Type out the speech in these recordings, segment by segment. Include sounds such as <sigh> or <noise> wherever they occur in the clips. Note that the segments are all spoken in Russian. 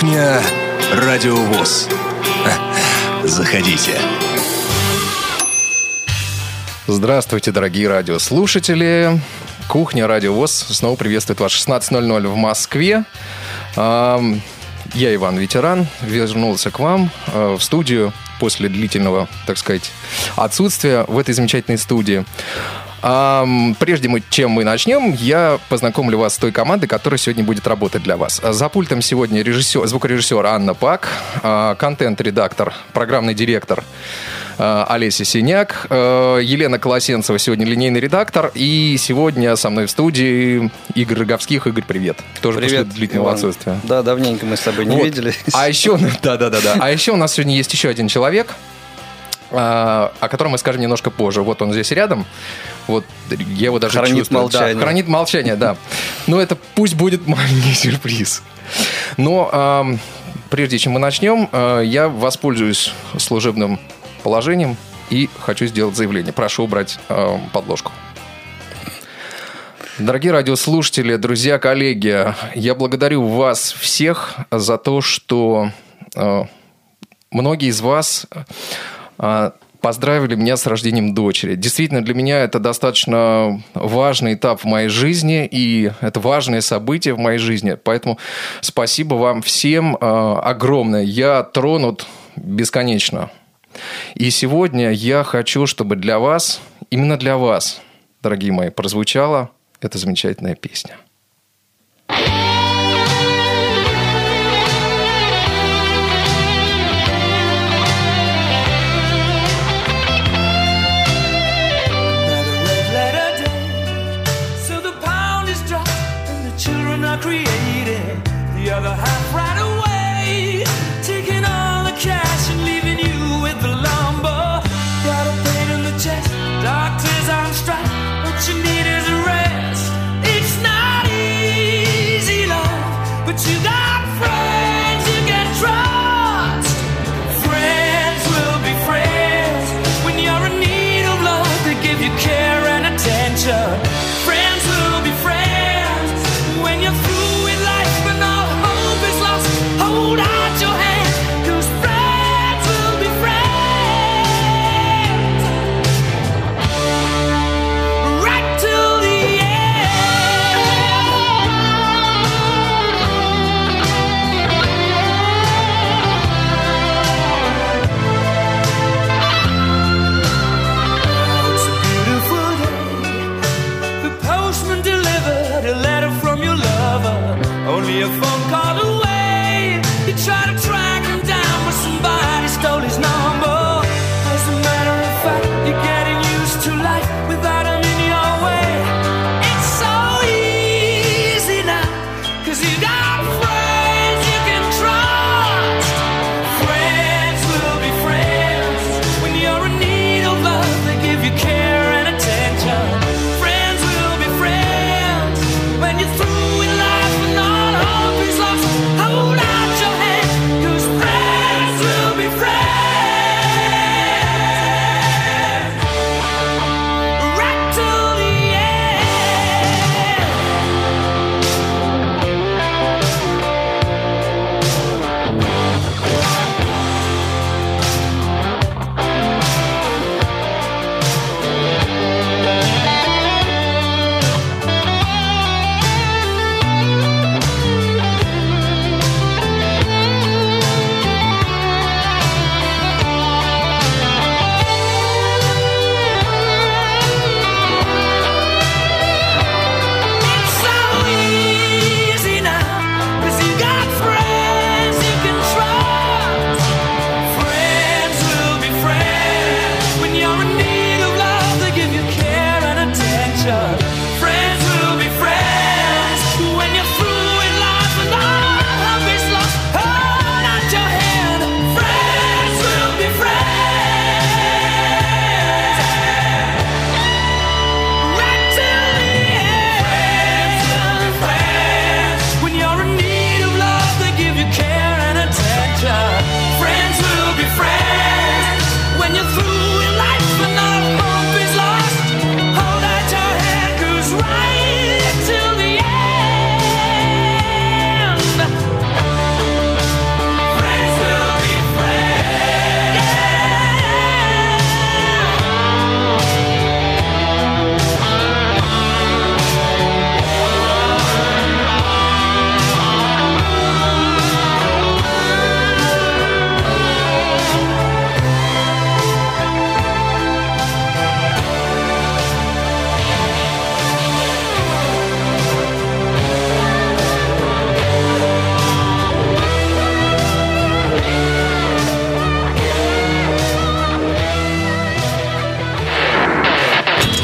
Кухня Радиовоз. Заходите. Здравствуйте, дорогие радиослушатели. Кухня Радиовоз снова приветствует вас 16.00 в Москве. Я Иван Ветеран, вернулся к вам э, в студию после длительного, так сказать, отсутствия в этой замечательной студии. А, прежде мы, чем мы начнем, я познакомлю вас с той командой, которая сегодня будет работать для вас. За пультом сегодня режиссер, звукорежиссер Анна Пак, а, контент-редактор, программный директор а, Олеся Синяк, а, Елена Колосенцева сегодня линейный редактор, и сегодня со мной в студии Игорь Роговских. Игорь, привет. Тоже привет, после длительного Иван. отсутствия. Да, давненько мы с тобой не Вот. видели. А еще, да, да, да, да. А еще у нас сегодня есть еще один человек, о котором мы скажем немножко позже. Вот он здесь рядом. Вот я его даже Хранит чувствую. молчание. Да, хранит молчание, да. Но это пусть будет маленький сюрприз. Но прежде чем мы начнем, а, я воспользуюсь служебным положением и хочу сделать заявление. Прошу убрать ам, подложку. Дорогие радиослушатели, друзья, коллеги, я благодарю вас всех за то, что э, многие из вас э, поздравили меня с рождением дочери. Действительно, для меня это достаточно важный этап в моей жизни, и это важное событие в моей жизни. Поэтому спасибо вам всем э, огромное. Я тронут бесконечно. И сегодня я хочу, чтобы для вас, именно для вас, дорогие мои, прозвучала эта замечательная песня.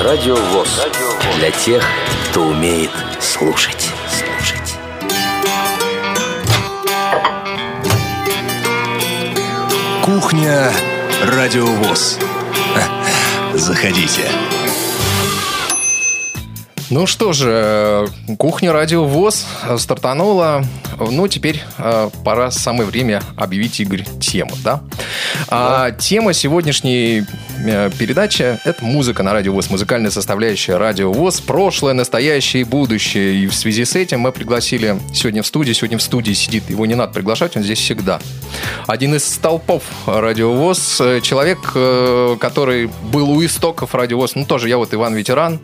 Радио ВОЗ. Для тех, кто умеет слушать. Слушать. Кухня Радиовоз. <laughs> Заходите. Ну что же, э, кухня Радио ВОЗ стартанула. Ну, теперь э, пора самое время объявить, Игорь, тему, да? А, тема сегодняшней э, передачи – это музыка на Радио ВОЗ, музыкальная составляющая Радио ВОЗ, прошлое, настоящее и будущее. И в связи с этим мы пригласили сегодня в студии, сегодня в студии сидит, его не надо приглашать, он здесь всегда. Один из столпов Радио ВОЗ, э, человек, э, который был у истоков Радио ВОЗ, ну тоже я вот Иван Ветеран,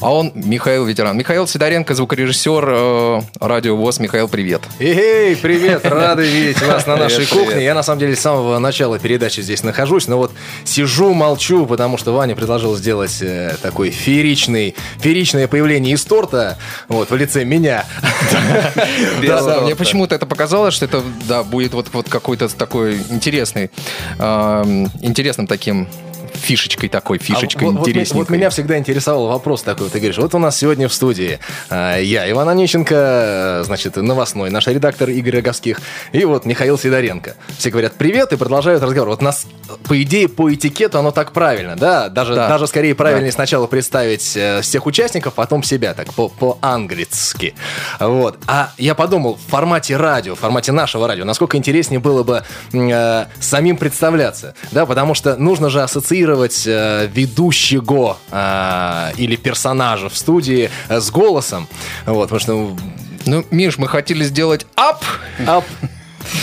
а он Михаил Ветеран. Михаил Сидоренко, звукорежиссер Радио ВОЗ. Михаил, привет. Эй, привет, <laughs> рады видеть вас на нашей кухне. Я на самом деле с самого начала передачи здесь нахожусь, но вот сижу, молчу, потому что Ваня предложил сделать э, такой фееричный, фееричное появление из торта, вот, в лице меня. <laughs> Да, да, мне почему-то это показалось, что это да, будет вот, какой-то такой интересный, интересным таким фишечкой такой, фишечкой А вот- вот, интересненькой. вот меня всегда интересовал вопрос такой. Ты говоришь, вот у нас сегодня в студии э, я, Иван Онищенко, э, значит, новостной, наш редактор Игорь Роговских, и вот Михаил Сидоренко. Все говорят «привет» и продолжают разговор. Вот нас, по идее, по этикету оно так правильно, да? Даже, Да. даже скорее правильнее сначала представить э, всех участников, потом себя, так, по- по-английски. Вот. А я подумал, в формате радио, в формате нашего радио, насколько интереснее было бы э, самим представляться, да, потому что нужно же ассоциировать э, ведущего э, или персонажа в студии э, с голосом, вот, потому что Ну, Миш, мы хотели сделать ап, ап,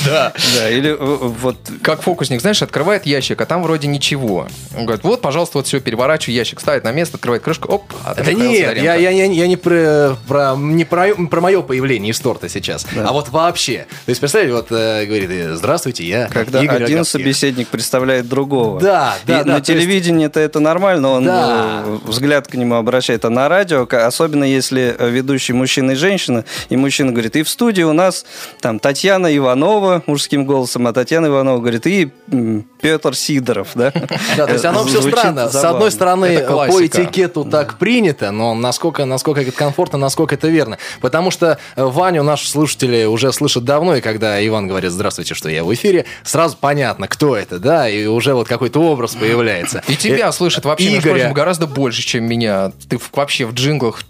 да, Да, или э, вот как фокусник, знаешь, открывает ящик, а там вроде ничего. Он говорит, вот, пожалуйста, вот все, переворачивай ящик, ставит на место, открывает крышку, оп, а Да нет, я, я, я, я не, про, про, не про, про мое появление из торта сейчас, а вот вообще. То есть, представляете, вот э, говорит, э, здравствуйте, я когда Игорь один Роговских». собеседник представляет другого. Да, да, И да, на то есть- телевидении-то это нормально, он Да. взгляд к нему обращает, а на радио, особенно если ведущий мужчина и женщина, и мужчина говорит, и в студии у нас там Татьяна Иванова мужским голосом, а Татьяна Иванова говорит, и Петр Сидоров, да? Да, то есть оно все странно. С одной стороны, по этикету так принято, но насколько, насколько это комфортно, насколько это верно. Потому что э, Ваню наши слушатели уже слышат давно, и когда Иван говорит «Здравствуйте, что я в эфире», сразу понятно, кто это, да, и уже вот какой-то образ появляется. И тебя Э, слышат вообще, Игоря. гораздо больше, чем меня. Ты вообще в джинглах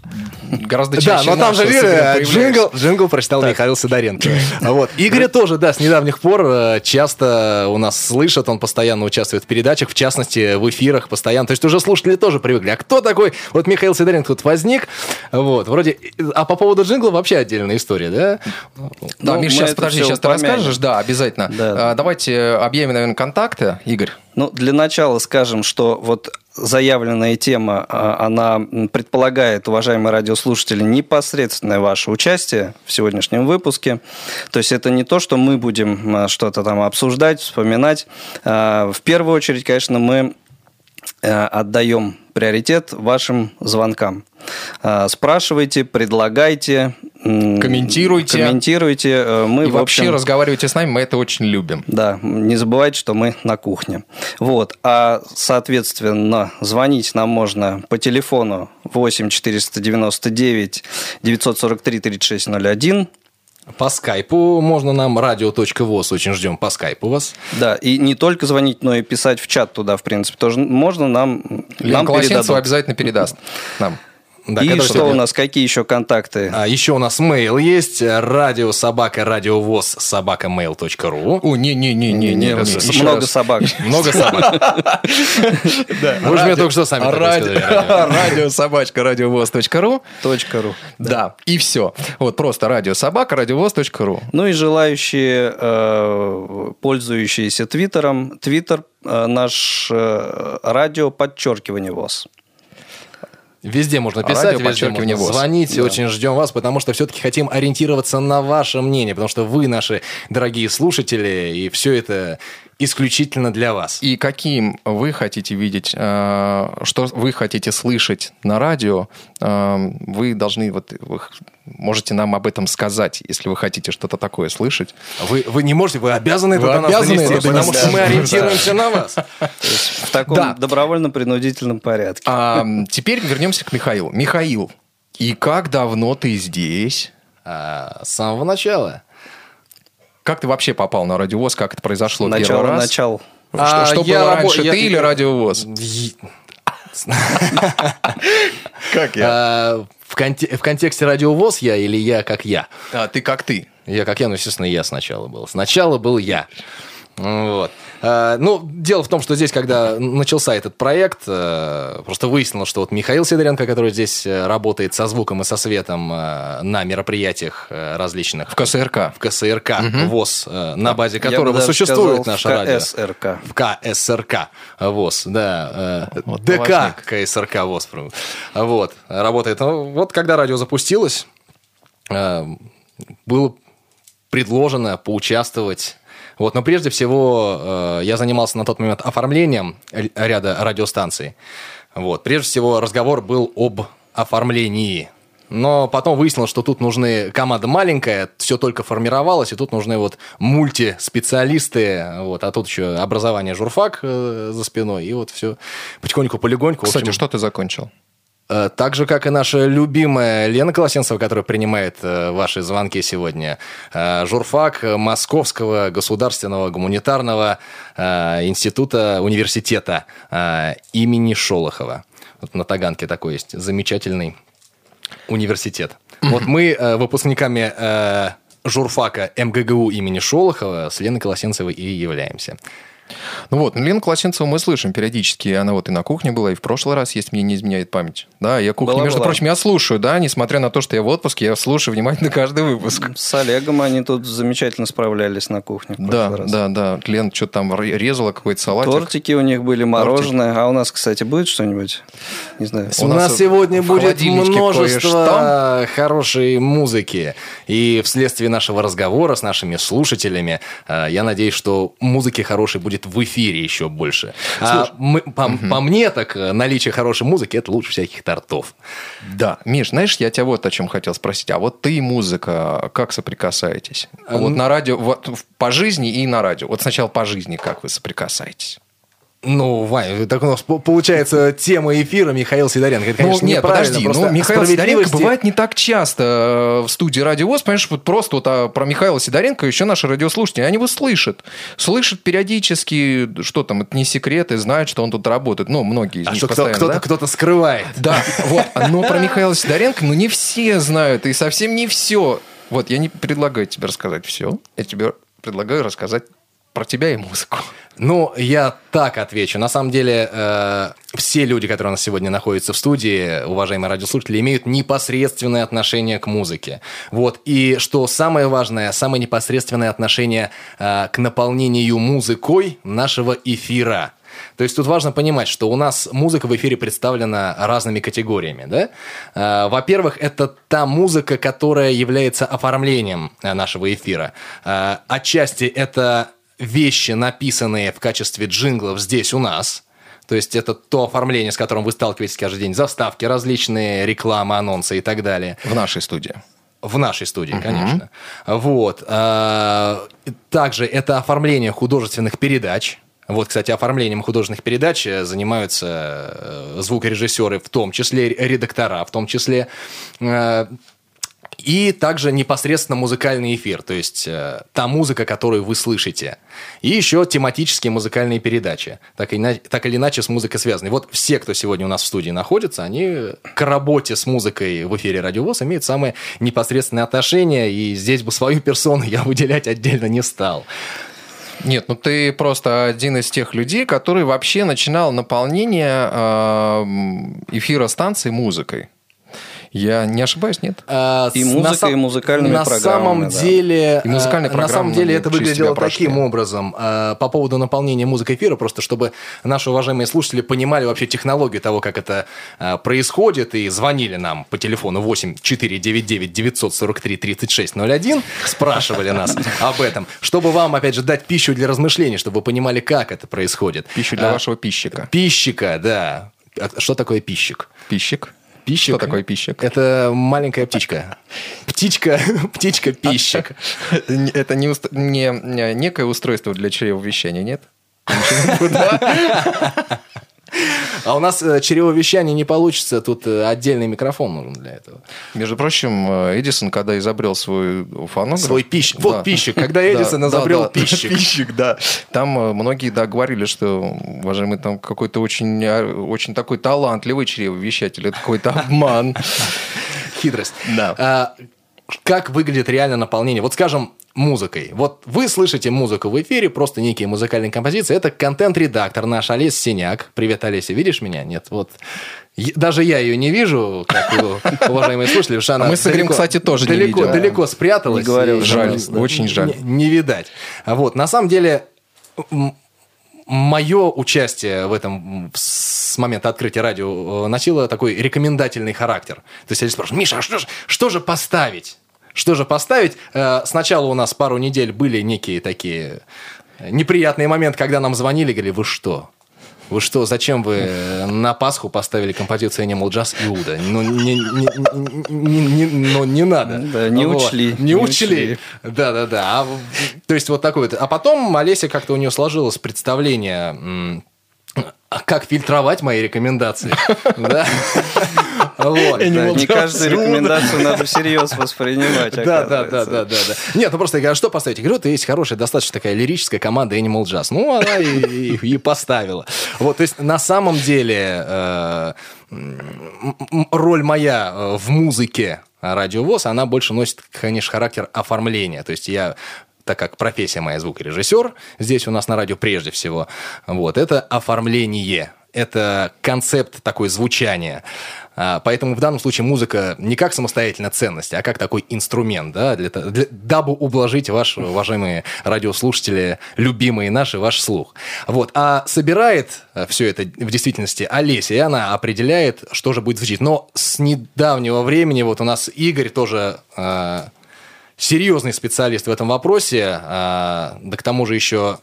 гораздо Да, чаще но там же появляешься. джингл, джингл прочитал Михаил Сидоренко. Вот. Игоря тоже, да, с недавних пор э, часто у нас слышат, он постоянно участвует в передачах, в частности, в эфирах постоянно. То есть уже слушатели тоже привыкли. А кто такой? Вот Михаил Сидоренко тут возник, вот, вроде... А по поводу джингла вообще отдельная история, да? Да, Ну, Миш, сейчас, подожди, сейчас ты расскажешь, да, обязательно. Да. А, давайте объявим, наверное, контакты, Игорь. Ну, для начала скажем, что вот заявленная тема, а, она предполагает, уважаемые радиослушатели, непосредственное ваше участие в сегодняшнем выпуске. То есть это не то, что мы будем а, что-то там обсуждать, вспоминать. А, В первую очередь, конечно, мы э, отдаем приоритет вашим звонкам. Спрашивайте, предлагайте, Комментируйте. комментируйте. Э, Мы, И вообще общем, разговаривайте с нами, мы это очень любим. да, не забывайте, что мы на кухне. Вот, а, соответственно, звонить нам можно по телефону 8 499 943 3601. По скайпу можно нам радио.воз, очень ждем по скайпу вас. Да, и не только звонить, но и писать в чат туда, в принципе, тоже можно нам, Лена нам передадут. обязательно передаст нам. Да, и что сегодня- у нас, какие еще контакты? А, еще у нас мейл есть, радио собака радиовоз собака mail.ru. О, не-не-не-не-не. Много раз. собак. <laughs> Много собак. <laughs> Вы же мне только что сами <laughs> Радио, собачка радиовоз.ру. .ру. Да, и все. Вот просто радио собака радиовоз.ру. Ну и желающие, э, пользующиеся Твиттером, Твиттер э, наш э, радио подчеркивание ВОЗ. Везде можно писать, Радио, везде можно ВОЗ. звонить. Очень ждем вас, потому что все-таки хотим ориентироваться на ваше мнение, потому что вы наши дорогие слушатели, и все это исключительно для вас. И каким вы хотите видеть, э, что вы хотите слышать на радио, э, вы должны, вот, вы можете нам об этом сказать, если вы хотите что-то такое слышать. Вы, вы не можете, вы обязаны Вы это до нас обязаны донести, это потому что мы ориентируемся на вас. <laughs> В таком добровольно-принудительном порядке. А теперь вернемся к Михаилу. Михаил, и как давно ты здесь? А, С самого начала. Как ты вообще попал на радиовоз? Как это произошло первый Начало, раз? начало. Что, А, что я было рабо- раньше, я- ты или я- радиовоз? <laughs> <laughs> Как а, В конте- в контексте радиовоз я или я как я? А, ты как ты? Я как я, ну, естественно, я сначала был. Сначала был я. Вот. А, Ну, дело в том, что здесь, когда начался этот проект, э, просто выяснилось, что вот Михаил Сидоренко, который здесь э, работает со звуком и со светом э, на мероприятиях э, различных В КСРК. в КСРК ВОЗ, э, на базе бы которого даже существует сказал, наше в радио. КСРК. В КСРК ВОЗ, да. э, Вот ДК важник. КСРК ВОЗ. Вот, работает. Ну, Вот когда радио запустилось, э, было предложено поучаствовать. Вот, но прежде всего э, я занимался на тот момент оформлением ряда радиостанций. Вот, прежде всего разговор был об оформлении. Но потом выяснилось, что тут нужны команда маленькая, все только формировалось, и тут нужны вот мультиспециалисты, вот, а тут еще образование журфак э, за спиной, и вот все потихоньку, полигоньку. Кстати, общем, что ты закончил? Э, Так же, как и наша любимая Лена Колосенцева, которая принимает э, ваши звонки сегодня. Э, Журфак Московского государственного гуманитарного института университета имени Шолохова. Вот на Таганке такой есть замечательный университет. Вот мы выпускниками журфака МГГУ имени Шолохова с Леной Колосенцевой и являемся. Ну вот, ну, Лену Колосенцеву мы слышим периодически. Она вот и на кухне была, и в прошлый раз, если мне не изменяет память. Да, я кухню, Была, между была. прочим, я слушаю, да, несмотря на то, что я в отпуске, я слушаю внимательно каждый выпуск. С Олегом они тут замечательно справлялись на кухне. в Да, прошлый раз. да, да. Лен что-то там ре- резала, какой-то салатик. Тортики у них были, мороженое. А у нас, кстати, будет что-нибудь? Не знаю. У У, нас сегодня будет множество хорошей музыки. И вследствие нашего разговора с нашими слушателями, э, я надеюсь, что музыки хорошей будет в эфире еще больше. А мы- по, по мне, так э, наличие хорошей музыки это лучше всяких тортов. Да. Миш, знаешь, я тебя вот о чем хотел спросить. А вот ты и музыка, как соприкасаетесь? А, Вот ну- на радио, вот по жизни и на радио. Вот сначала по жизни, как вы соприкасаетесь? Ну, Вань, так у нас по- получается тема эфира Михаил Сидоренко. Это, конечно, ну, нет, подожди, ну, Михаил Сидоренко справедливости- бывает не так часто э, в студии Радио ВОЗ, понимаешь, вот просто вот а, про Михаила Сидоренко еще наши радиослушатели, они его слышат. Слышат периодически, что там, это не секрет, и знают, что он тут работает. Ну, многие из А них что кто- кто-то, да? кто-то скрывает. Да, вот. <laughs> Но про Михаила Сидоренко, ну, не все знают, и совсем не все. Вот, я не предлагаю тебе рассказать все. Я тебе предлагаю рассказать про тебя и музыку. Ну, я так отвечу. На самом деле, э, все люди, которые у нас сегодня находятся в студии, уважаемые радиослушатели, имеют непосредственное отношение к музыке. Вот. И что самое важное, самое непосредственное отношение э, к наполнению музыкой нашего эфира. То есть тут важно понимать, что у нас музыка в эфире представлена разными категориями. Да? Э, Во-первых, это та музыка, которая является оформлением э, нашего эфира. Э, Отчасти это вещи, написанные в качестве джинглов здесь у нас. То есть это то оформление, с которым вы сталкиваетесь каждый день. Заставки различные, реклама, анонсы и так далее. В нашей студии. В нашей студии, конечно. Вот. А, Также это оформление художественных передач. Вот, кстати, оформлением художественных передач э, занимаются э, звукорежиссеры, в том числе редактора, в том числе. И также непосредственно музыкальный эфир, то есть э, та музыка, которую вы слышите. И еще тематические музыкальные передачи, так, иначе, так или иначе с музыкой связаны. Вот все, кто сегодня у нас в студии находится, они к работе с музыкой в эфире Радиовоз имеют самое непосредственное отношение, и здесь бы свою персону я выделять отдельно не стал. Нет, ну ты просто один из тех людей, который вообще начинал наполнение э, эфира станции музыкой. Я не ошибаюсь, нет? А, И музыка, на и музыкальными на программами, самом да. деле, И музыкальные э, на программы самом деле это выглядело таким образом э, по поводу наполнения музыкой эфира, просто чтобы наши уважаемые слушатели понимали вообще технологию того, как это происходит, и звонили нам по телефону 8 499 943 3601, спрашивали нас <laughs> об этом, чтобы вам, опять же, дать пищу для размышлений, чтобы вы понимали, как это происходит. Пищу для А, вашего пищика. Пищика, да. А Что такое пищик? Пищик. Пищик. Что такое пищик? Это маленькая птичка. Птичка, птичка-пищик. <laughs> Это не, уст- не- не некое устройство для чревовещания, нет? <laughs> А у нас э, чревовещание не получится, тут э, отдельный микрофон нужен для этого. Между прочим, э, Эдисон, когда изобрел свой фонограф... Свой пищик. Вот пищик. Когда <laughs> Да, Эдисон изобрел пищик. <laughs> Пищик, да. Там многие, да, говорили, что, уважаемый, там какой-то очень, э, очень такой талантливый чревовещатель. Это какой-то обман. Хитрость. Да. А, как выглядит реально наполнение? Вот скажем, музыкой. Вот вы слышите музыку в эфире, просто некие музыкальные композиции. Это контент-редактор наш Олесь Синяк. Привет, Олеся, видишь меня? Нет, вот. Даже я ее не вижу, как <laughs> уважаемые слушатели, потому что она мы с Игорем, кстати, тоже не далеко, видим. далеко спряталась. Не уже Жаль, да. очень жаль. Не, не видать. А Вот, на самом деле, мое участие в этом с момента открытия радио э, носило такой рекомендательный характер. То есть я спрашиваю, Миша, а что же, что же поставить? Что же поставить? Э, Сначала у нас пару недель были некие такие неприятные моменты, когда нам звонили, говорили, вы что? Вы что, зачем вы на Пасху поставили композицию Animal Jazz Иуда? Ну, не, не, не, не- ну, не надо. Да, не Вот. учли, Не не учли. учли. Да, да, да. А, то есть вот такой вот. А потом Олеся как-то у нее сложилось представление, как фильтровать мои рекомендации. <laughs> Вот. Да, не каждую рекомендацию надо всерьез воспринимать. Да, да, да, да, да, да. Нет, ну просто я говорю, а что поставить? Я говорю, вот есть хорошая, достаточно такая лирическая команда Animal Jazz. Ну, она и, и- и поставила. Вот, то есть на самом деле э, роль моя э, в музыке радиовоз, она больше носит, конечно, характер оформления. То есть я так как профессия моя звукорежиссер, здесь у нас на радио прежде всего, вот, это оформление, это концепт такой звучания. А, Поэтому в данном случае музыка не как самостоятельная ценность, а как такой инструмент, да, для, для- дабы ублажить ваши, уважаемые радиослушатели, любимые наши, ваш слух. Вот. А собирает все это в действительности Олеся, и она определяет, что же будет звучить. Но с недавнего времени вот у нас Игорь тоже а, серьезный специалист в этом вопросе, а, да к тому же еще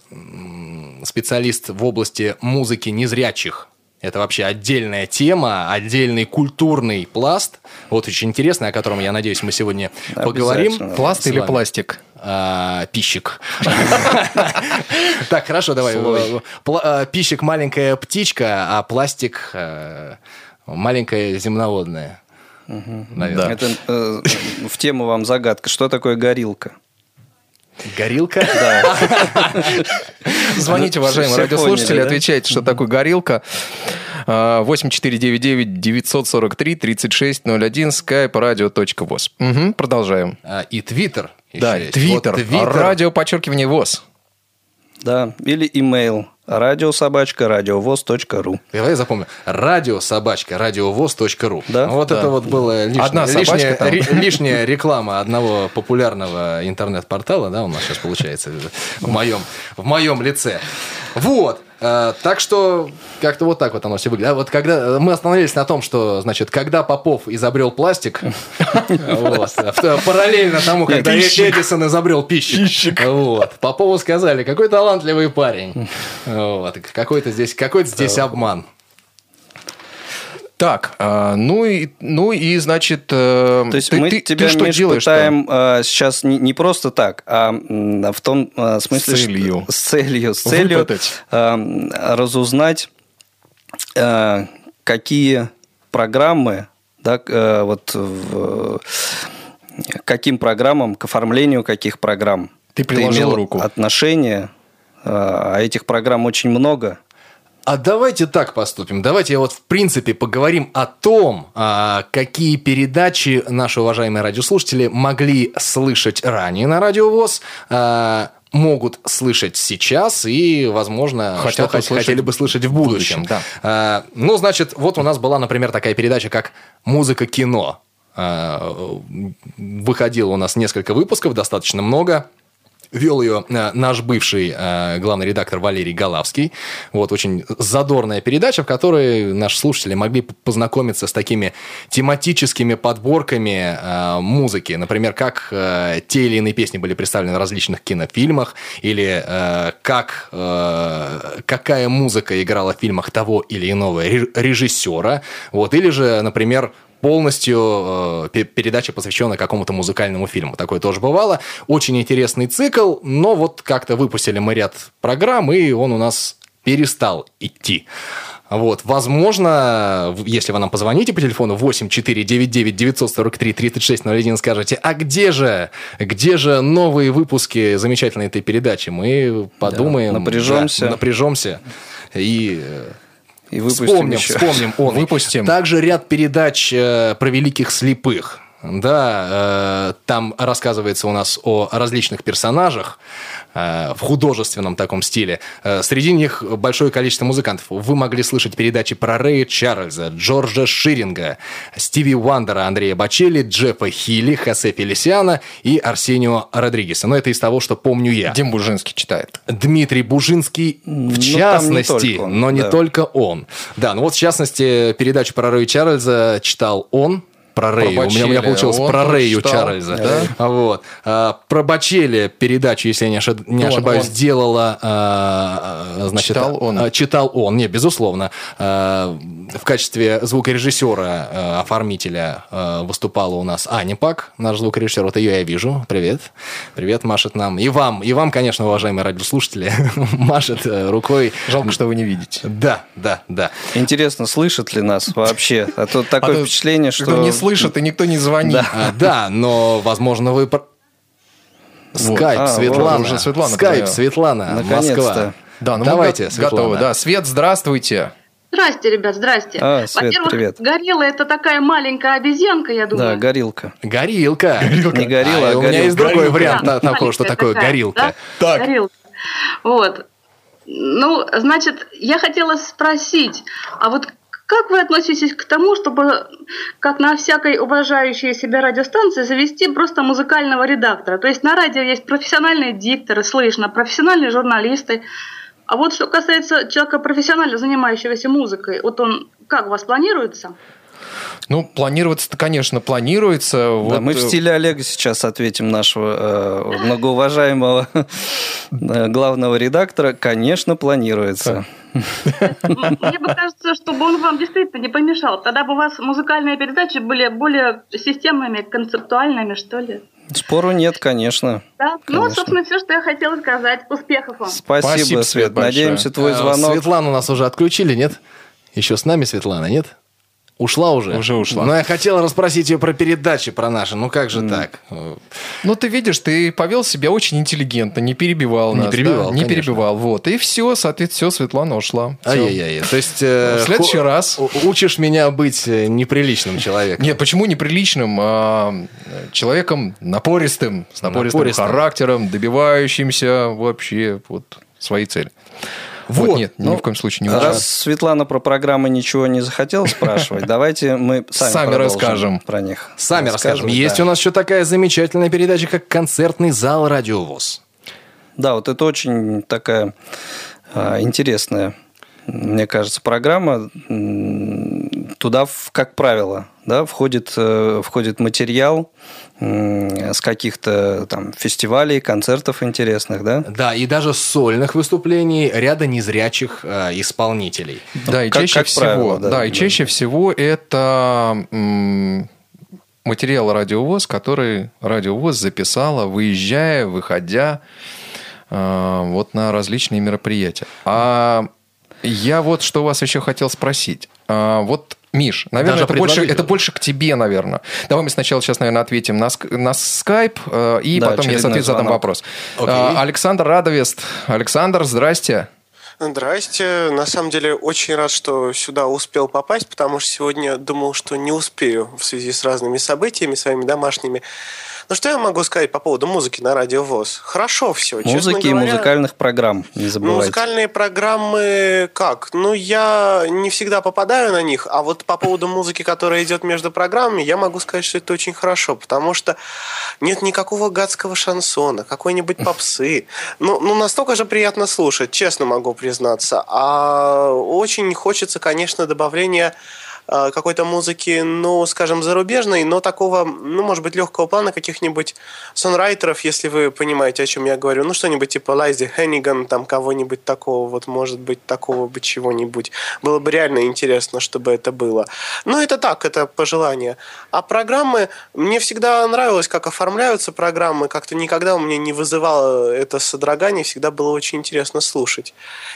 специалист в области музыки незрячих. Это вообще отдельная тема, отдельный культурный пласт. Вот очень интересный, о котором, я надеюсь, мы сегодня поговорим. Пласт или пластик? А, пищик. <laughs> Так, хорошо, давай. А, Пищик маленькая птичка, а пластик маленькая земноводная. Наверное. Это э, в тему вам загадка. Что такое горилка? Горилка? <laughs> Звоните, уважаемые Все радиослушатели, поняли, да? отвечайте, что такое горилка. А, 8499-943-3601, skype radio.voz. Мгм, Продолжаем. А, И Твиттер. Да, есть. твиттер. Вот Твиттер. Радио, подчеркивание, ВОЗ. Да, или имейл радиособачка радиовоз.ру. Давай я запомню. Радио собачка радиовоз.ру. Да, Вот да. это вот было лишняя, Одна собачка лишняя, там. ри- лишняя реклама одного популярного интернет-портала, да, у нас сейчас получается в моем, в моем лице. Вот. Э, Так что как-то вот так вот оно все выглядит. А вот когда мы остановились на том, что, значит, когда Попов изобрел пластик, <laughs> вот, в- параллельно тому, когда Э- Эдисон изобрел пищик, вот, Попову сказали, какой талантливый парень. <laughs> Вот, какой-то здесь, какой-то здесь обман. Так, а, ну и, ну и значит, э, То есть ты, мы ты- ты тебя, что Миш, делаешь? пытаем э, сейчас не, не просто так, а м, в том э, смысле... что- целью. с целью. С целью Выпытать. разузнать, какие программы, да, э, вот в- каким программам, к оформлению каких программ Ты приложил имел руку. отношение, э, а этих программ очень много. А давайте так поступим. Давайте вот в принципе поговорим о том, а, какие передачи наши уважаемые радиослушатели могли слышать ранее на радиовоз, а, могут слышать сейчас и, возможно, Хотят что услышать хотели бы слышать в будущем. будущем, да. А, ну, значит, вот у нас была, например, такая передача, как «Музыка кино». выходило у нас несколько выпусков, достаточно много. Вел ее э, наш бывший э, главный редактор Валерий Галавский. Вот очень задорная передача, в которой наши слушатели могли познакомиться с такими тематическими подборками э, музыки. Например, как те или иные песни были представлены в различных кинофильмах, или как, какая музыка играла в фильмах того или иного ре- режиссера. Вот, или же, например, полностью э, пе- передача посвященная какому-то музыкальному фильму. Такое тоже бывало. Очень интересный цикл, но вот как-то выпустили мы ряд программ, и он у нас перестал идти. Вот, возможно, если вы нам позвоните по телефону 8499 943 3601 скажете, а где же, где же новые выпуски замечательной этой передачи? Мы подумаем. напряжемся. да, напряжемся и э, И выпустим вспомним, еще. вспомним он. Выпустим. Также ряд передач э, про великих слепых. Да, э, там рассказывается у нас о различных персонажах э, в художественном таком стиле. Э, среди них большое количество музыкантов. Вы могли слышать передачи про Рэя Чарльза, Джорджа Ширинга, Стиви Уандера, Андрея Бачелли, Джеффа Хилли, Хосе Фелисиана и Арсенио Родригеса. Но это из того, что помню я. Дим Бужинский читает. Дмитрий Бужинский в Ну, не частности, только он, но не да. только он. Да, ну вот в частности передачу про Рэя Чарльза читал он. Про Рэя. У меня, у меня получилось он про Рэю читал, Чарльза. да. А Вот. А, про Бачелли передачу, если я не, ошиб- не Он, ошибаюсь, он. делала... а, а, значит, Читал он. а, Читал он, не, безусловно. А, В качестве звукорежиссера, а, оформителя а, выступала у нас Аня Пак, наш звукорежиссер. Вот ее я вижу. Привет. Привет, машет нам. И вам, и вам, конечно, уважаемые радиослушатели, <laughs> машет э, рукой. Жалко, что вы не видите. Да, да, да. Интересно, слышат ли нас вообще? А то такое А впечатление, что... Не слышит, и никто не звонит. А, Да, но, возможно, вы... Скайп, А, Светлана. вот уже Светлана Скайп. Светлана, Наконец-то. Москва. Да, ну Давайте, мы Светлана. готовы. Да, Свет, здравствуйте. Здрасте, ребят, здрасте. А, Свет, Во-первых, привет. горилла это такая маленькая обезьянка, я Да, думаю. горилка. Горилка. Не горилла, А, а у меня горилка. есть другой Горилка. вариант Да, того, что такое такая, горилка. да? Так. Горилка. Вот. Ну, значит, я хотела спросить, а вот как вы относитесь к тому, чтобы, как на всякой уважающей себя радиостанции, завести просто музыкального редактора? То есть на радио есть профессиональные дикторы, слышно, профессиональные журналисты. А вот что касается человека профессионально занимающегося музыкой, вот он как у вас планируется? Ну, планироваться-то, конечно, планируется. Да, Вот, мы в э, стиле Олега сейчас ответим нашего э, многоуважаемого <laughs> э, главного редактора. Конечно, планируется. Мне бы кажется, чтобы он вам действительно не помешал. Тогда бы у вас музыкальные передачи были более системными, концептуальными, что ли. Спору нет, конечно. Да? Ну, Конечно. вот, собственно, все, что я хотела сказать. Успехов вам. Спасибо, Спасибо, Свет. Большое. Надеемся, твой А, звонок. Светлану нас уже отключили, нет? Еще с нами Светлана, нет? Ушла уже? Уже ушла. Но я хотел расспросить ее про передачи про наши. Ну как же так? Ну, ты видишь, ты повел себя очень интеллигентно, не перебивал Не нас. перебивал, да? Не конечно. перебивал, вот. И все, соответственно, все, Светлана ушла. Ай-яй-яй. То есть... э, В следующий раз. Учишь меня быть э, неприличным человеком. Нет, почему неприличным? А, человеком напористым, с напористым, Напористым. характером, добивающимся вообще вот своей цели. Вот, Вот, нет, ни ну, в коем случае не Раз ужасно. Светлана про программы ничего не захотела спрашивать, <laughs> давайте мы сами, Сами расскажем. про них. Сами расскажем. Есть у нас еще такая замечательная передача, как концертный зал «Радиовоз». Да, вот это очень такая а, интересная, мне кажется, программа. Туда, как правило, да, входит, э, входит материал с каких-то там фестивалей, концертов интересных, да? Да, и даже сольных выступлений ряда незрячих э, исполнителей. Да, и как- чаще как всего, правило, да, да, и да. чаще всего это м, материал радиовоз, который радиовоз записала, выезжая, выходя э, вот на различные мероприятия. А я вот что вас еще хотел спросить. А, вот Миш, наверное, Даже это больше, это больше к тебе, наверное. Давай мы сначала сейчас, наверное, ответим на, на скайп, э, и Да, потом я, соответственно, задам звонок. вопрос. Окей. А, Александр Радовест. Александр, здрасте. Здрасте. На самом деле очень рад, что сюда успел попасть, потому что сегодня думал, что не успею в связи с разными событиями своими домашними. Ну, что я могу сказать по поводу музыки на радио ВОЗ? Хорошо все, честно Музыки и говоря. музыкальных программ, не забывайте. Музыкальные программы как? Ну, я не всегда попадаю на них, а вот по поводу музыки, которая идет между программами, я могу сказать, что это очень хорошо, потому что нет никакого гадского шансона, какой-нибудь попсы. Ну, ну, настолько же приятно слушать, честно могу признаться. А очень хочется, конечно, добавления какой-то музыки, ну, скажем, зарубежной, но такого, ну, может быть, легкого плана каких-нибудь сонрайтеров, если вы понимаете, о чем я говорю. Ну, что-нибудь типа Лайзи Хенниган, там, кого-нибудь такого, вот, может быть, такого бы чего-нибудь. Было бы реально интересно, чтобы это было. Ну, это так, это пожелание. А программы, мне всегда нравилось, как оформляются программы, как-то никогда у меня не вызывало это содрогание, всегда было очень интересно слушать.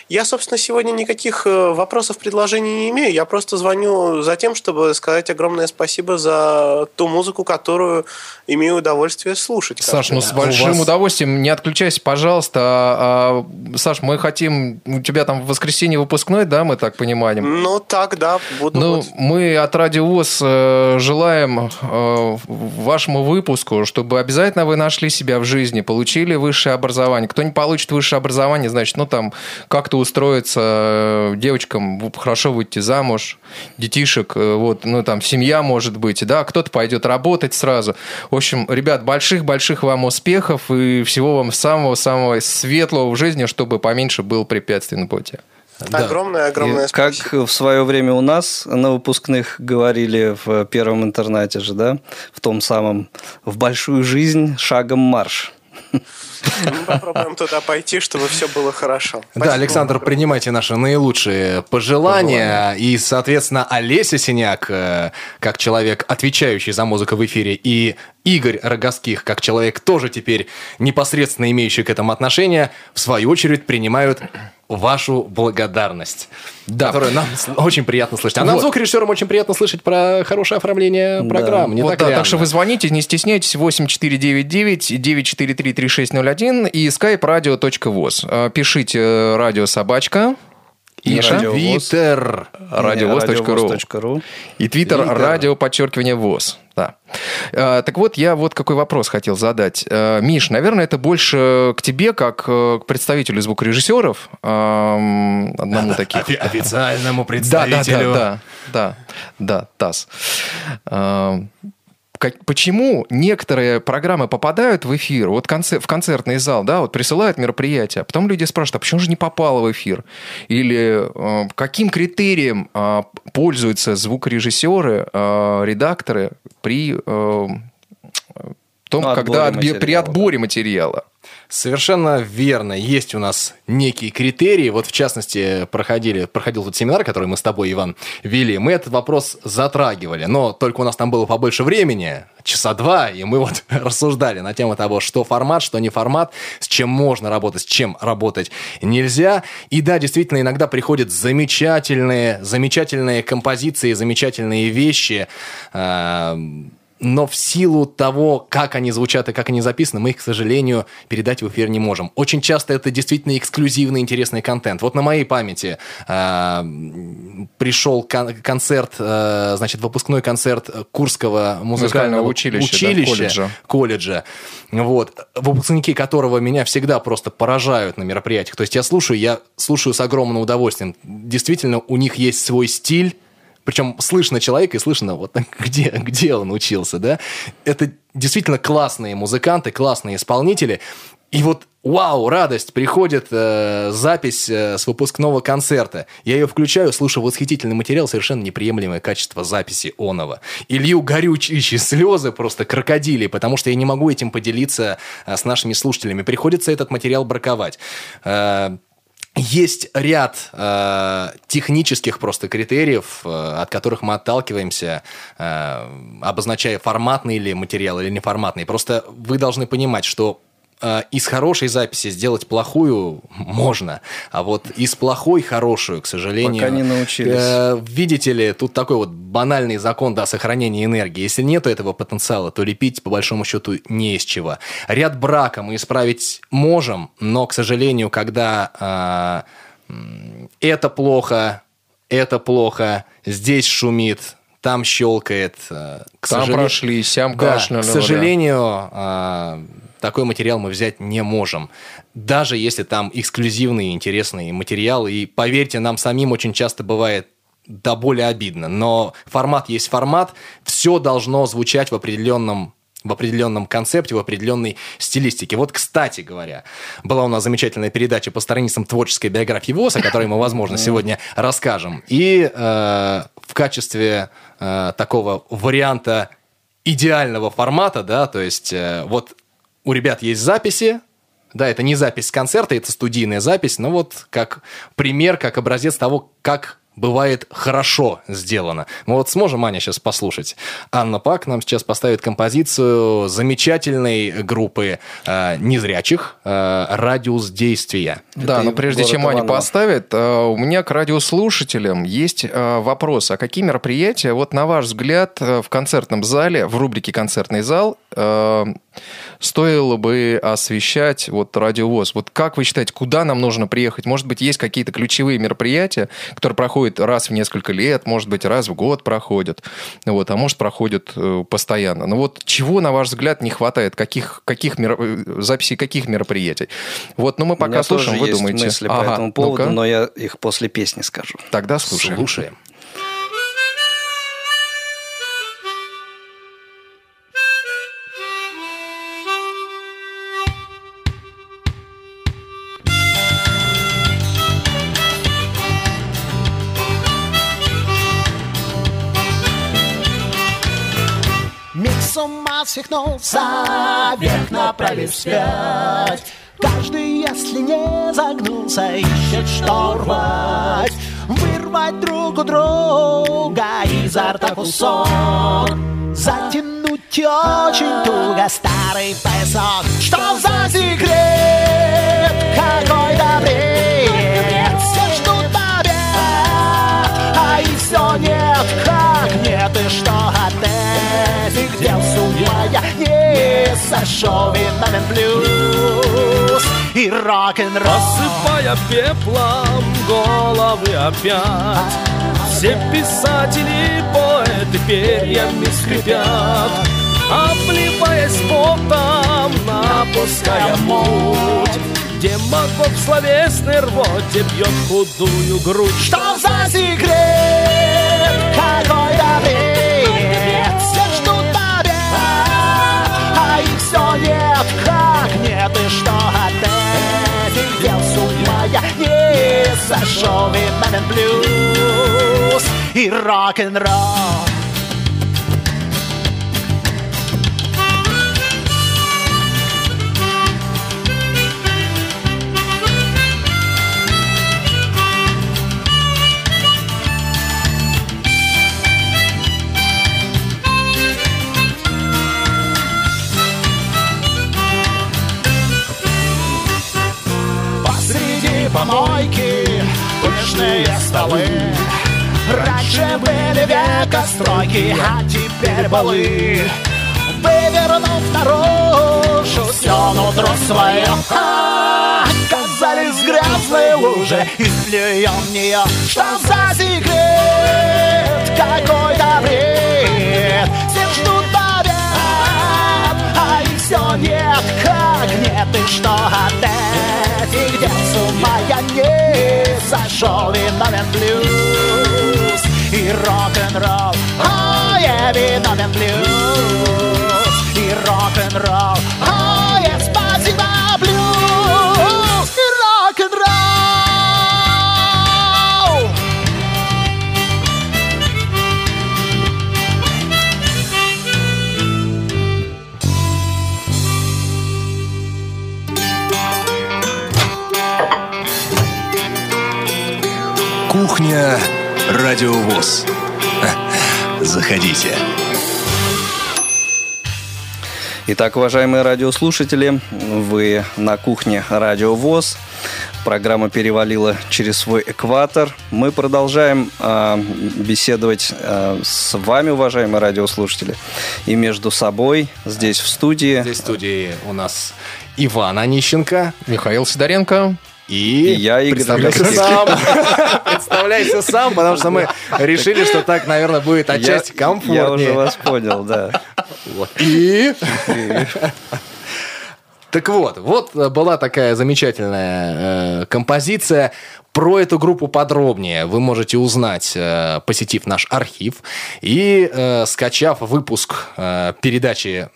Я, собственно, сегодня никаких э, вопросов, предложений не имею, я просто звоню за тем, чтобы сказать огромное спасибо за ту музыку, которую имею удовольствие слушать. Саш, ну с большим вас- удовольствием. Не отключайся, пожалуйста. А, а, Саш, мы хотим... У тебя там в воскресенье выпускной, да, мы так понимаем? Ну, так, да, буду Ну, вот- мы от Радио ВОЗ э, желаем э, вашему выпуску, чтобы обязательно вы нашли себя в жизни, получили высшее образование. Кто не получит высшее образование, значит, ну, там, как-то устроиться э, девочкам, хорошо выйти замуж, детишек, э, вот, ну, там, семья, может быть, да, кто-то пойдет работать сразу. В общем, ребят, больших-больших вам успехов и всего вам самого-самого светлого в жизни, чтобы поменьше было препятствий на пути. огромное-огромное Как спасибо. в свое время у нас на выпускных говорили в первом интернате же, да, в том самом «В большую жизнь шагом марш». Мы попробуем туда пойти, чтобы все было хорошо. Да. Александр, принимайте наши наилучшие пожелания. И, соответственно, Олеся Синяк, э, как человек, отвечающий за музыку в эфире, и Игорь Рогоских, как человек, тоже теперь непосредственно имеющий к этому отношение, в свою очередь принимают вашу благодарность, Да. которую нам очень приятно слышать. А нам, Вот. звукорежиссерам, очень приятно слышать про хорошее оформление программ. Не вот так да, так что вы звоните, не стесняйтесь, 8499-943-3601 и skype-radio.voz. Э, Пишите э, радиособачка, Миша, радио. Твиттер. радиовоз.ру и твиттер радио подчеркивание ВОЗ. Да. Э, Так вот, я вот какой вопрос хотел задать. Миш, наверное, это больше к тебе, как к представителю звукорежиссеров, эм, одному таких. Офи- <laughs> официальному Да, да, представителю. да, да, да, да, ТАСС. Как- Почему некоторые программы попадают в эфир, вот конце- в концертный зал, да, вот присылают мероприятие, а потом люди спрашивают, а почему же не попало в эфир? Или э, каким критерием э, пользуются звукорежиссеры, э, редакторы при э, том, Ну, когда отбе- при материала, отборе материала? Совершенно верно. Есть у нас некие критерии. Вот, в частности, проходили, проходил тот семинар, который мы с тобой, Иван, вели. Мы этот вопрос затрагивали. Но только у нас там было побольше времени, часа два, и мы вот <laughs> рассуждали на тему того, что формат, что не формат, с чем можно работать, с чем работать нельзя. И да, действительно, иногда приходят замечательные, замечательные композиции, замечательные вещи. а, но в силу того, как они звучат и как они записаны, мы их, к сожалению, передать в эфир не можем. Очень часто это действительно эксклюзивный, интересный контент. Вот на моей памяти э, пришел кон- концерт, э, значит, выпускной концерт Курского музыкального Музыкального училища, да, училища, колледжа. колледжа. Вот. Выпускники которого меня всегда просто поражают на мероприятиях. То есть я слушаю, я слушаю с огромным удовольствием. Действительно, у них есть свой стиль, причем слышно человека и слышно, вот <laughs> где, где он учился, да. Это действительно классные музыканты, классные исполнители. И вот, вау, радость, приходит э, запись э, с выпускного концерта. Я ее включаю, слушаю восхитительный материал, совершенно неприемлемое качество записи онова. И лью горючие <laughs> слезы, просто крокодили, потому что я не могу этим поделиться э, с нашими слушателями. Приходится этот материал браковать. Э, есть ряд э, технических просто критериев, э, от которых мы отталкиваемся, э, обозначая форматный или материал или неформатный. Просто вы должны понимать, что из хорошей записи сделать плохую можно, а вот из плохой хорошую, к сожалению... Пока не научились. э, видите ли, тут такой вот банальный закон да, сохранения энергии. Если нет этого потенциала, то лепить, по большому счету, не из чего. Ряд брака мы исправить можем, но, к сожалению, когда э, это плохо, это плохо, здесь шумит, там щелкает. э, К Там сожалению- прошли, сям Да, к сожалению, а, такой материал мы взять не можем. Даже если там эксклюзивные, интересные материалы. И поверьте, нам самим очень часто бывает до более обидно. Но формат есть формат. Все должно звучать в определенном в определенном концепте, в определенной стилистике. Вот, кстати говоря, была у нас замечательная передача по страницам творческой биографии ВОЗ, о которой мы, возможно, сегодня расскажем. И э, в качестве э, такого варианта идеального формата, да, то есть э, вот у ребят есть записи, да, это не запись с концерта, это студийная запись, но вот как пример, как образец того, как бывает хорошо сделано. Мы вот сможем, Аня, сейчас послушать. Анна Пак нам сейчас поставит композицию замечательной группы э, незрячих э, «Радиус действия». Да, Это но прежде чем Аня Иваново. поставит, э, у меня к радиослушателям есть э, вопрос. А какие мероприятия, вот на ваш взгляд, э, в концертном зале, в рубрике «Концертный зал», э, стоило бы освещать вот радиовоз? Вот как вы считаете, куда нам нужно приехать? Может быть, есть какие-то ключевые мероприятия, которые проходят раз в несколько лет, может быть, раз в год проходят, вот, а может, проходят э, постоянно. Но вот чего, на ваш взгляд, не хватает? Каких, каких меро- э, записей каких мероприятий? Вот, ну мы пока слушаем, вы думаете. мысли по Ага, этому поводу, ну-ка. но я их после песни скажу. Тогда слушаем. Слушаем. Свихнулся, век направив вспять. Каждый, если не загнулся, ищет что рвать. Вырвать друг у друга изо рта кусок. Затянуть очень туго старый поясок. Что за секрет? Какой-то бред. Сошел виновен блюз и рок-н-ролл. Посыпая пеплом головы опять. Все писатели, поэты перьями скрипят. Обливаясь потом, напуская муть. Демагог в словесной рвоте бьет худую грудь. Что за секрет? Нет, как нет И что от этих дел с ума я не сошел Виновен блюз. И рок-н-ролл столы. Раньше были века стройки, а теперь балы. Вывернув наружу все нутро свое. Оказались грязные лужи и плюем нее Что за секрет? Какой-то бред. Все ждут все нет, как нет И что от этих дел с ума я не сошел Виновен блюз и рок-н-ролл О, я виновен блюз и рок-н-ролл Радиовоз. Заходите. Итак, уважаемые радиослушатели, вы на кухне Радио ВОЗ. Программа перевалила через свой экватор. Мы продолжаем э, беседовать э, с вами, уважаемые радиослушатели, и между собой здесь в студии. Здесь в студии у нас Иван Онищенко Михаил Сидоренко. И, И я, Игорь представляйся сам. <laughs> Представляйся сам, потому что мы решили, что так, наверное, будет отчасти Я- Я уже комфортнее. вас понял, да. И... Так вот, вот была такая замечательная э, композиция. Про эту группу подробнее вы можете узнать, э, посетив наш архив и э, скачав выпуск э, передачи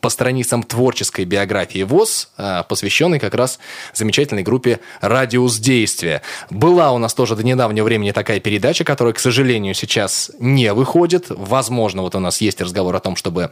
по страницам творческой биографии ВОЗ, посвященный как раз замечательной группе «Радиус действия». Была у нас тоже до недавнего времени такая передача, которая, к сожалению, сейчас не выходит. Возможно, вот у нас есть разговор о том, чтобы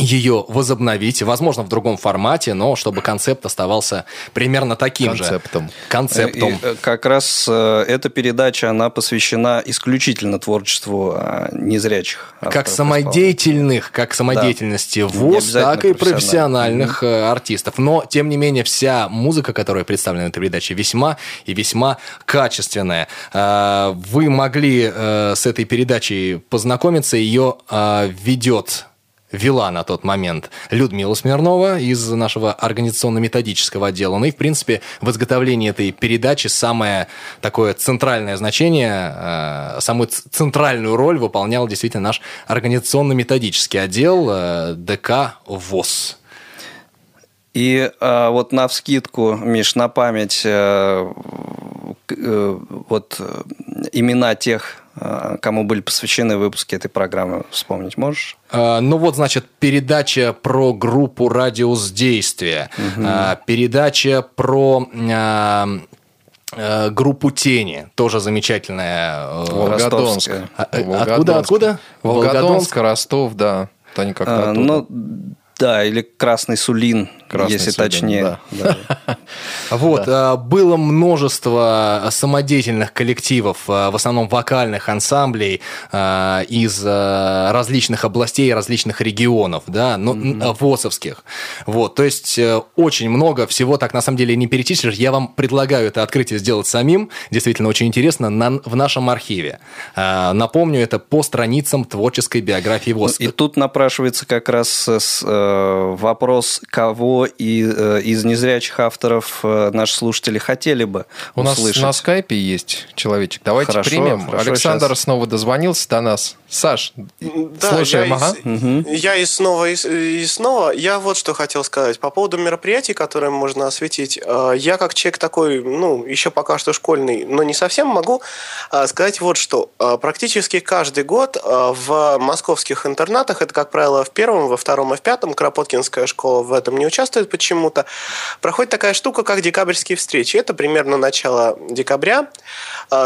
ее возобновить, возможно, в другом формате, но чтобы концепт оставался примерно таким Концептом. же. Концептом. И, э, как раз э, эта передача, она посвящена исключительно творчеству э, незрячих. Как самодеятельных, как самодеятельности Не ВОЗ, так и профессиональных. э, артистов. Но, тем не менее, вся музыка, которая представлена в этой передаче, весьма и весьма качественная. Э, Вы могли э, с этой передачей познакомиться. Ее э, ведет вела на тот момент Людмила Смирнова из нашего организационно-методического отдела. Ну и, в принципе, в изготовлении этой передачи самое такое центральное значение, э, самую центральную роль выполнял действительно наш организационно-методический отдел э, ДК ВОЗ. И э, вот на вскидку, Миш, на память э, э, вот э, имена тех, э, кому были посвящены выпуски этой программы, вспомнить можешь? Э, Ну вот, значит, передача про группу «Радиус действия», Э, передача про э, э, группу «Тени», тоже замечательная. Волгодонск. А, Волгодонск. Откуда, откуда? Волгодонск, Ростов, да. Они как-то А, ну, да, или Красный Сулин, Красный если Сулин, точнее. Да. <laughs> Вот, э, было множество самодеятельных коллективов, э, в основном вокальных ансамблей э, из различных областей, различных регионов, да, ну, н- э, ВОСовских. Вот, то есть э, очень много всего так на самом деле не перечислишь. Я вам предлагаю это открытие сделать самим, действительно очень интересно, на- в нашем архиве. Напомню, это по страницам творческой биографии ВОЗ. И тут напрашивается как раз э, э, вопрос, кого и, э, из незрячих авторов э, наши слушатели хотели бы У нас услышать. на скайпе есть человечек. Давайте Хорошо, примем. хорошо, Александр щас. снова дозвонился до нас. Саш, Да, слушаем, я, ага. и, я и снова, и, и снова. Я вот что хотел сказать. По поводу мероприятий, которые можно осветить. э, Я как человек такой, ну, еще пока что школьный, но не совсем могу э, сказать вот что. Э, Практически каждый год в московских интернатах, это, как правило, в первом, во втором и в пятом, Кропоткинская школа в этом не участвует почему-то, проходит такая штука, как декабрьские встречи. Это примерно начало декабря.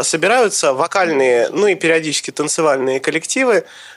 Собираются вокальные, ну и периодически танцевальные коллективы,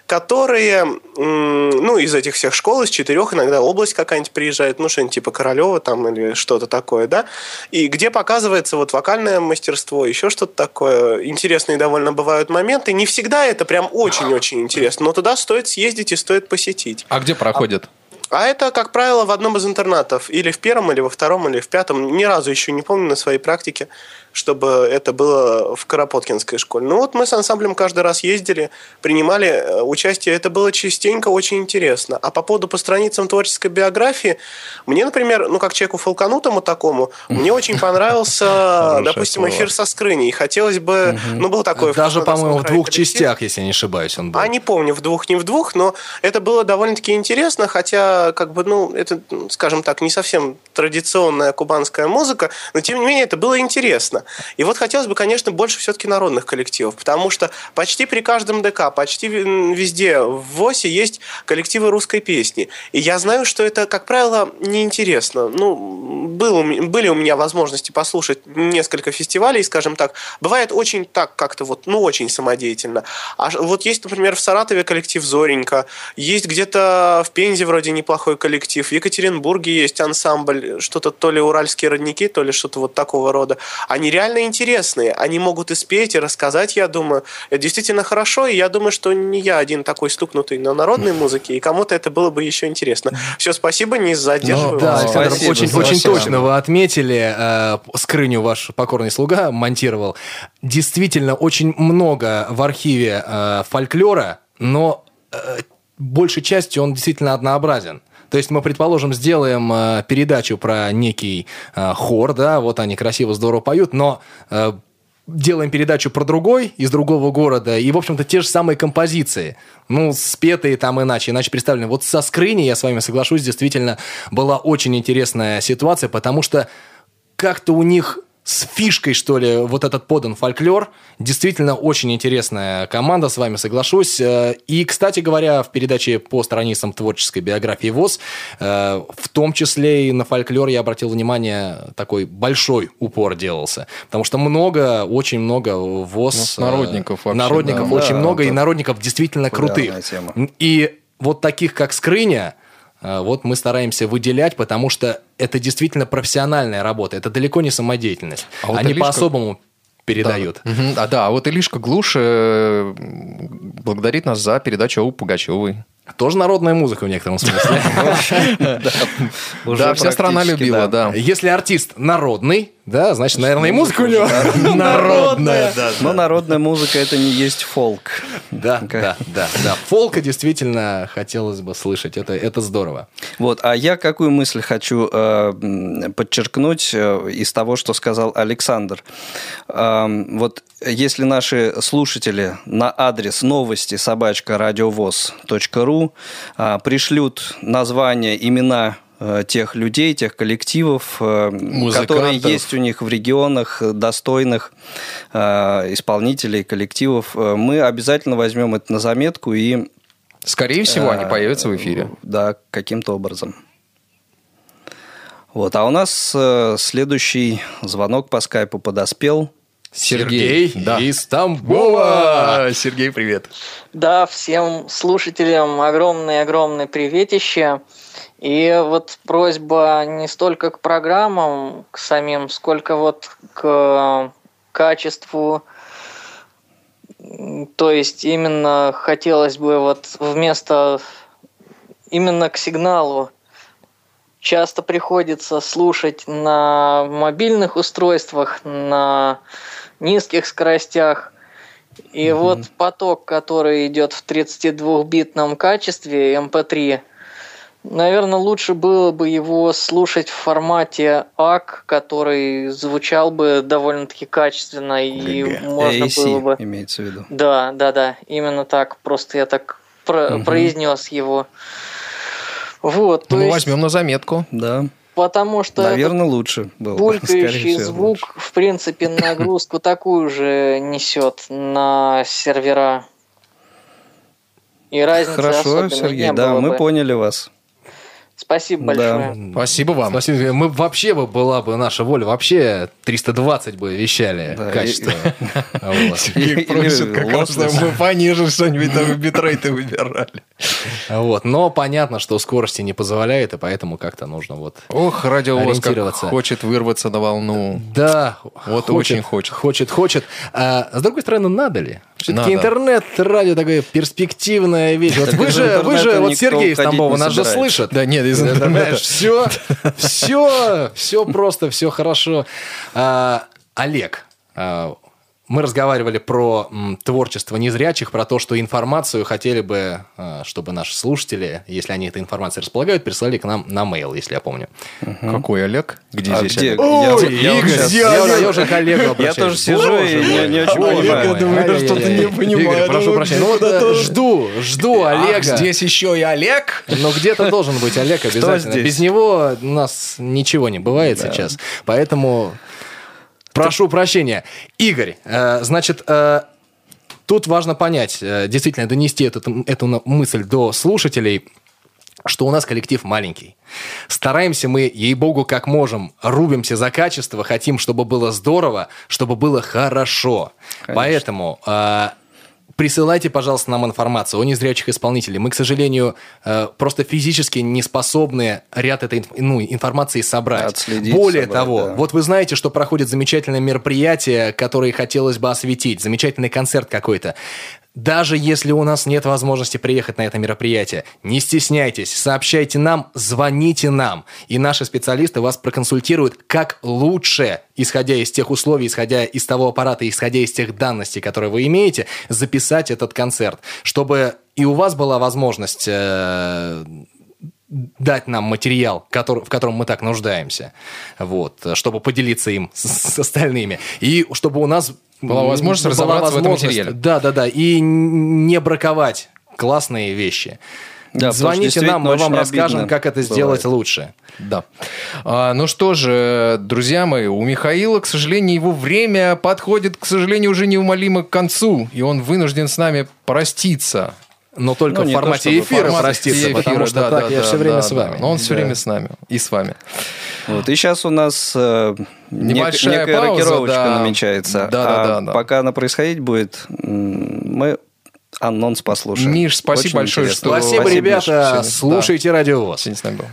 которые, м, ну, из этих всех школ, из четырех, иногда область какая-нибудь приезжает, ну, что-нибудь типа Королева там или что-то такое, да, и где показывается вот вокальное мастерство, еще что-то такое. Интересные довольно бывают моменты. Не всегда это прям очень-очень интересно, но туда стоит съездить и стоит посетить. А где проходит? А это, как правило, в одном из интернатов. Или в первом, или во втором, или в пятом. Ни разу еще не помню на своей практике, чтобы это было в Карапоткинской школе. Ну вот мы с ансамблем каждый раз ездили, принимали э, участие. Это было частенько очень интересно. А по поводу по страницам творческой биографии, мне, например, ну как человеку фолканутому такому, мне очень <laughs> понравился, допустим, эфир со скрыней. Хотелось бы, ну был такой... Даже, по-моему, в двух частях, если не ошибаюсь, он был. А не помню, в двух, не в двух, но это было довольно-таки интересно, хотя, как бы, ну, это, скажем так, не совсем традиционная кубанская музыка, но, тем не менее, это было интересно. И вот хотелось бы, конечно, больше все-таки народных коллективов, потому что почти при каждом ДК, почти везде в ВОСе есть коллективы русской песни. И я знаю, что это, как правило, неинтересно. Ну, был, были у меня возможности послушать несколько фестивалей, скажем так. Бывает очень так как-то вот, ну, очень самодеятельно. А вот есть, например, в Саратове коллектив «Зоренька», есть где-то в Пензе вроде неплохой коллектив, в Екатеринбурге есть ансамбль, что-то то ли «Уральские родники», то ли что-то вот такого рода. Они реально интересные, они могут и спеть, и рассказать, я думаю. Это действительно хорошо, и я думаю, что не я один такой стукнутый на народной музыке, и кому-то это было бы еще интересно. Все, спасибо, не задерживаю. Ну, да. Александр, Спасибо, очень, спасибо. очень точно вы отметили. Э, скрыню ваш покорный слуга монтировал. Действительно, очень много в архиве э, фольклора, но э, большей частью он действительно однообразен. То есть мы, предположим, сделаем э, передачу про некий э, хор, да, вот они красиво, здорово поют, но э, делаем передачу про другой из другого города, и, в общем-то, те же самые композиции. Ну, спетые там иначе, иначе представлены. Вот со скрыни, я с вами соглашусь, действительно была очень интересная ситуация, потому что как-то у них с фишкой, что ли, вот этот подан фольклор. Действительно очень интересная команда, с вами соглашусь. Э, И, кстати говоря, в передаче по страницам творческой биографии ВОЗ, э, в том числе и на фольклор я обратил внимание, такой большой упор делался. Потому что много, очень много ВОЗ... Ну, народников э, вообще, Народников да. очень Да, много, и народников действительно крутых. тема. И вот таких, как Скрыня, вот мы стараемся выделять, потому что это действительно профессиональная работа, это далеко не самодеятельность. А вот Они Илишка- по-особому передают. Мгм. А да, а вот Илишка Глуш э, благодарит нас за передачу о Пугачевой. Тоже народная музыка в некотором смысле. <laughs> Да, вся страна любила, да. Если артист народный, да, значит, наверное, и музыка у него народная. Но народная музыка это не есть фолк. Да, да, да, да. Фолка действительно хотелось бы слышать. Это, это здорово. Вот, а я какую мысль хочу э, подчеркнуть э, из того, что сказал Александр. Эм, вот если наши слушатели на адрес новости собачка радиовоз.ру э, пришлют название, имена э, тех людей, тех коллективов, э, которые Музыкантов. есть у них в регионах, э, достойных э, исполнителей, коллективов, э, мы обязательно возьмем это на заметку и Скорее всего, они Э, появятся в эфире. Да, каким-то образом. Вот, а у нас э, следующий звонок по скайпу подоспел. Сергей да. из Тамбова. Сергей, привет. Да, всем слушателям огромное-огромное приветище. И вот просьба не столько к программам, к самим, сколько вот к качеству. То есть именно хотелось бы вот вместо именно к сигналу часто приходится слушать на мобильных устройствах, на низких скоростях. И вот поток, который идет в 32-битном качестве MP3, наверное, лучше было бы его слушать в формате ACK, который звучал бы довольно-таки качественно и можно AC было бы... имеется в виду. Да, да, да, именно так. Просто я так про- произнес его. Вот, Ну, есть, возьмем на заметку. Да, потому что этот наверное, лучше было. бы, булькающий всего, звук, лучше. в принципе, <coughs> нагрузку такую же несет на сервера. И разницы Хорошо, Сергей, не да, было мы бы. поняли вас. Спасибо Да. большое. Спасибо вам. Спасибо. Мы вообще бы была бы наша воля, вообще 320 бы вещали Да, качество. <laughs> Или просит как раз, мы пониже что-нибудь там битрейты выбирали. Вот. Но понятно, что скорости не позволяет, и поэтому как-то нужно вот... Ох, Ориентироваться. хочет вырваться на волну. Да, Вот очень хочет. Хочет, хочет. А, с другой стороны, надо ли? Все-таки интернет, радио такая перспективная вещь. Вот вы же, вы же, вот Сергей из Тамбова нас же слышит. Да нет. Понимаешь, все, все, все просто, все хорошо. А, Олег, а, мы разговаривали про м, творчество незрячих, про то, что информацию хотели бы, а, чтобы наши слушатели, если они этой информацией располагают, прислали к нам на mail, если я помню. Какой Олег? Где А здесь где? Олег? Я- Ой, я Игорь, щас- я, я уже к Олегу обращаюсь. тоже сижу Боже и не- не очень понимаю. мой. думаю, Ай-яй-яй. что-то не понимаю. Игорь, прошу прощения. Ну э, тоже. жду, жду Олега. здесь еще и Олег? Но где-то должен быть Олег обязательно. Без него у нас ничего не бывает сейчас. Поэтому прошу прощения. Игорь, э, значит, э, тут важно понять, э, действительно донести эту, эту мысль до слушателей, что у нас коллектив маленький. Стараемся мы, ей-богу, как можем, рубимся за качество, хотим, чтобы было здорово, чтобы было хорошо. Поэтому э, присылайте, пожалуйста, нам информацию о незрячих исполнителей. Мы, к сожалению, э, просто физически не способны ряд этой ну, информации собрать. Отследить, Более собрать, того, да. вот вы знаете, что проходит замечательное мероприятие, которое хотелось бы осветить, замечательный концерт какой-то. Даже если у нас нет возможности приехать на это мероприятие, не стесняйтесь, сообщайте нам, звоните нам, и наши специалисты вас проконсультируют, как лучше, исходя из тех условий, исходя из того аппарата, исходя из тех данностей, которые вы имеете, записать этот концерт, чтобы и у вас была возможность э, дать нам материал, который, в котором мы так нуждаемся, вот, чтобы поделиться им с, с остальными, и чтобы у нас Была возможность разобраться в этом материале. Да, да, да, и не браковать классные вещи. Да, Звоните нам, мы вам расскажем, как это сделать бывает. лучше. Да. А, ну что же, друзья мои, у Михаила, к сожалению, его время подходит, к сожалению, уже неумолимо к концу, и он вынужден с нами проститься. Но только Ну, в то формате чтобы эфира Формат проститься, эфира, потому что да, так да, я да, все время да, с да. вами. Но он все Да. время с нами и с вами. Вот. И сейчас у нас э, нек- Небольшая некая пауза, рокировочка да. намечается. Да, да, А да, да. Пока она происходить будет, мы анонс послушаем. Миш, спасибо Очень большое, интересно. что- Спасибо, Спасибо, ребята. Сегодня. Слушайте радио ВОС. Сегодня с нами был.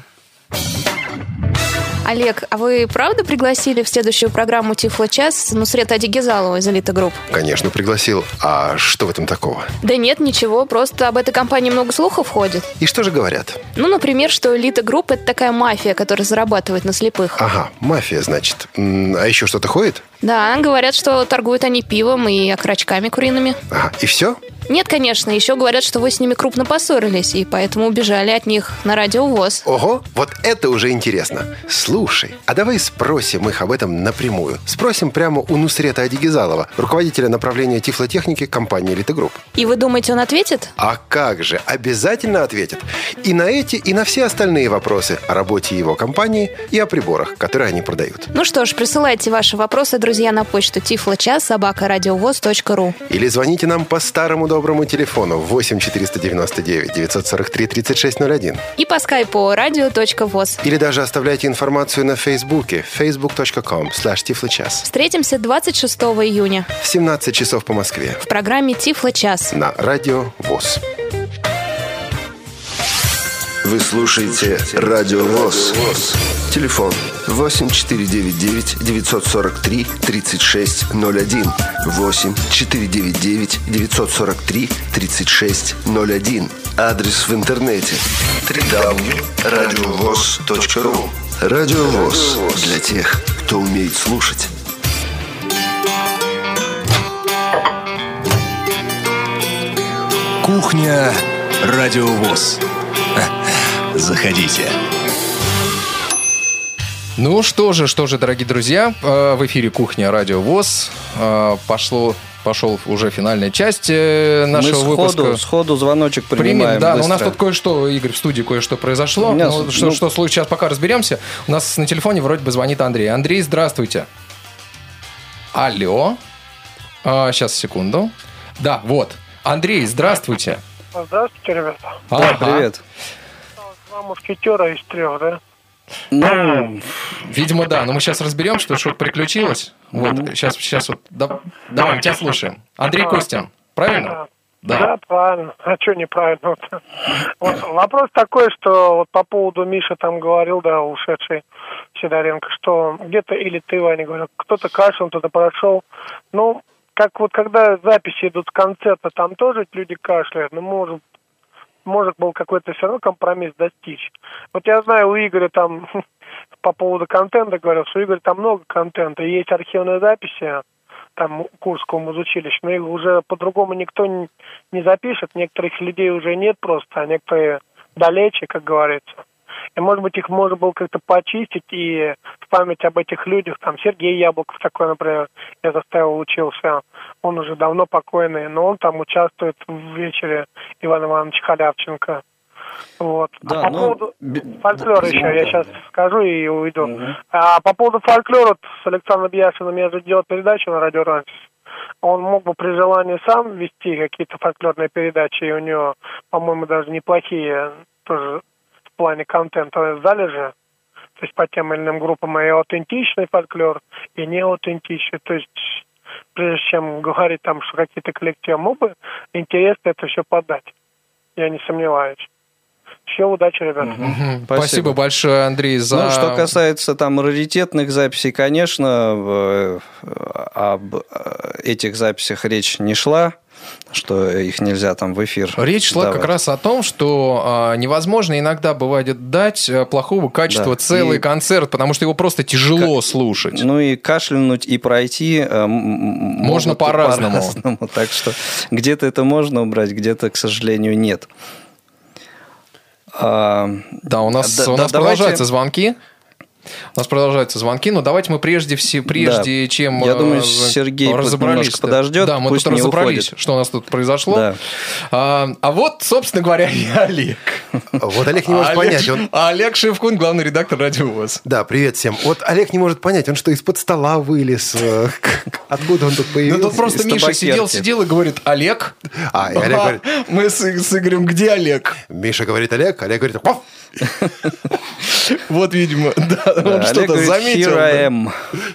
Олег, а вы правда пригласили в следующую программу Тифлочас Нусрета Адигизалова из Элита Групп? Конечно, пригласил. А что в этом такого? Да нет, ничего, просто об этой компании много слухов ходит. И что же говорят? Ну, например, что Элита Групп это такая мафия, которая зарабатывает на слепых. Ага, мафия, значит. А еще что-то ходит? Да, говорят, что торгуют они пивом и окорочками куриными. Ага, и все? Нет, конечно, еще говорят, что вы с ними крупно поссорились, и поэтому убежали от них на радио ВОС. Ого, вот это уже интересно. Слушай, а давай спросим их об этом напрямую. Спросим прямо у Нусрета Адигизалова, руководителя направления тифлотехники компании «Элита Групп». И вы думаете, он ответит? А как же, обязательно ответит. И на эти, и на все остальные вопросы о работе его компании и о приборах, которые они продают. Ну что ж, присылайте ваши вопросы, друзья, на почту тифлочас собака ру. Или звоните нам по старому доброму телефону 8 499 943 3601. И по скайпу радио.воз. Или даже оставляйте информацию на Фейсбуке facebook.com slash tifloчас. Встретимся 26 июня В 17 часов по Москве в программе Тифло час. на Радио ВОЗ. Вы слушаете Радио ВОЗ. Телефон 8499 943 3601. 8 499 943 3601. Адрес в интернете www.radiovoz.ru Радио ВОЗ для тех, кто умеет слушать. Кухня Радио ВОЗ. <laughs> Заходите. Ну что же, что же, дорогие друзья, э, в эфире «Кухня. Радио ВОЗ». Э, Пошло, пошел уже финальная часть э, нашего Мы выпуска. сходу, сходу звоночек Примем, принимаем да, но у нас тут кое-что, Игорь, в студии кое-что произошло. Меня Ну, что, ну- что случилось, сейчас пока разберемся. У нас на телефоне вроде бы звонит Андрей. Андрей, здравствуйте. Алло. А, сейчас, секунду. Да, вот. Андрей, здравствуйте. Здравствуйте, ребята. Ага. привет. Два мушкетера из трех, да? Ну, Видимо, да. Но мы сейчас разберем, что что приключилось. Вот, сейчас, сейчас вот. да- давай, мы тебя слушаем. Андрей Костин, правильно? Да. правильно. А что неправильно? Вот вопрос такой, что вот по поводу Миша там говорил, да, ушедший Сидоренко, что где-то или ты, Ваня, говорил, кто-то кашлял, кто-то прошел. Ну, как вот когда записи идут с концерта, там тоже люди кашляют, но может может был какой-то все равно компромисс достичь. Вот я знаю, у Игоря там <laughs> по поводу контента говорил, что у Игоря там много контента, есть архивные записи, там Курского музучилища, но их уже по-другому никто не, не запишет, некоторых людей уже нет просто, а некоторые далече, как говорится. И, может быть, их можно было как-то почистить и в память об этих людях, там, Сергей Яблоков такой, например, я заставил учился, он уже давно покойный, но он там участвует в вечере Ивана Ивановича Халявченко. Вот. Да, а по ну, поводу фольклора еще, я сейчас скажу и уйду. А по поводу фольклора, с Александром Яшиным я же делал передачу на радио Ранчес. Он мог бы при желании сам вести какие-то фольклорные передачи, и у него, по-моему, даже неплохие тоже в плане контента залежи. То есть по тем или иным группам и аутентичный фольклор, и неаутентичный. То есть прежде чем говорить там, что какие-то коллективы мог бы, интересно это все подать. Я не сомневаюсь. Все, удачи, ребята. Мгм. Спасибо. большое, Андрей, за... Ну, что касается там раритетных записей, конечно, в- об э, этих записях речь не шла, что их нельзя там в эфир. Речь шла давать. как раз о том, что а, невозможно иногда бывает дать а, плохого качества Да. целый И- концерт, потому что его просто тяжело слушать. Ну и кашлянуть и пройти э, Можно по-разному. по-разному. <laughs> Так что где-то это можно убрать, где-то, к сожалению, нет. Да, у нас, Да- у да, нас давайте- продолжаются звонки. У нас продолжаются звонки, но давайте мы прежде, все, прежде Да. чем Я э, думаю, Сергей разобрались, немножко подождет, Да, мы пусть тут не разобрались, уходит. что у нас тут произошло. Да. А, а вот, собственно говоря, и Олег. Вот Олег не может Олег- понять. Он... А Олег Шевкун, главный редактор Радио ВОЗ. Да, привет всем. Вот Олег не может понять, он что, из-под стола вылез? Э, Откуда он тут Ну появился? тут просто Из Миша табакерки. сидел, сидел и говорит, Олег. А, и Олег говорит, <laughs> Мы с, с Игорем, где Олег? Миша говорит Олег, Олег говорит! <laughs> Вот, видимо, да, он что-то заметил. «Here I am».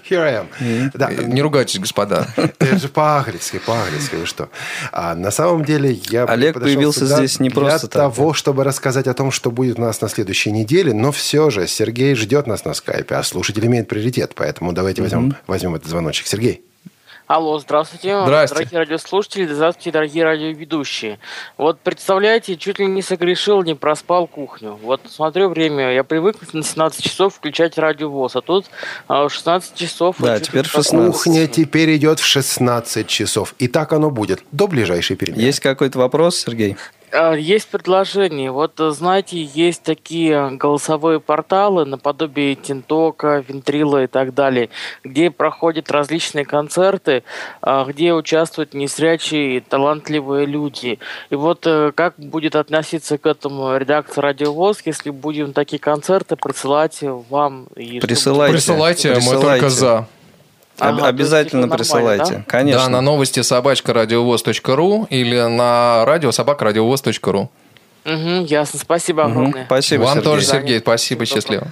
Here I am. Да, Не ругайтесь, господа. <laughs> Это же по-английски, по-английски, вы что? А на самом деле я Олег появился здесь не просто для так, того, чтобы рассказать о том, что будет у нас на следующей неделе, но все же Сергей ждет нас на скайпе, а слушатель имеет приоритет, поэтому давайте возьмем, возьмем этот звоночек. Сергей. Алло, здравствуйте. Здрасте. Дорогие радиослушатели, здравствуйте, дорогие радиоведущие. Вот представляете, чуть ли не согрешил, не проспал кухню. Вот смотрю время, я привык на 17 часов включать радиовоз, а тут а, в 16 часов... Да, теперь ли в проспал. 16. Кухня теперь идет в 16 часов. И так оно будет до ближайшей перемены. Есть какой-то вопрос, Сергей? А, Есть предложение. Вот, э, знаете, есть такие голосовые порталы наподобие Тинтока, Вентрила и так далее, где проходят различные концерты, а, где участвуют незрячие талантливые люди. И вот э, как будет относиться к этому редакция Радиовоз, если будем такие концерты присылать вам? И чтобы- Присылайте. Присылайте, мы Присылайте. только за. Об- Ага, обязательно есть нормально, присылайте. Конечно. Да, на новости собачка радиовоз.ру или на радио собака радиовоз.ру. Мгм, ясно. Спасибо огромное. Спасибо, Вам Сергей. тоже, Сергей, спасибо, счастливо.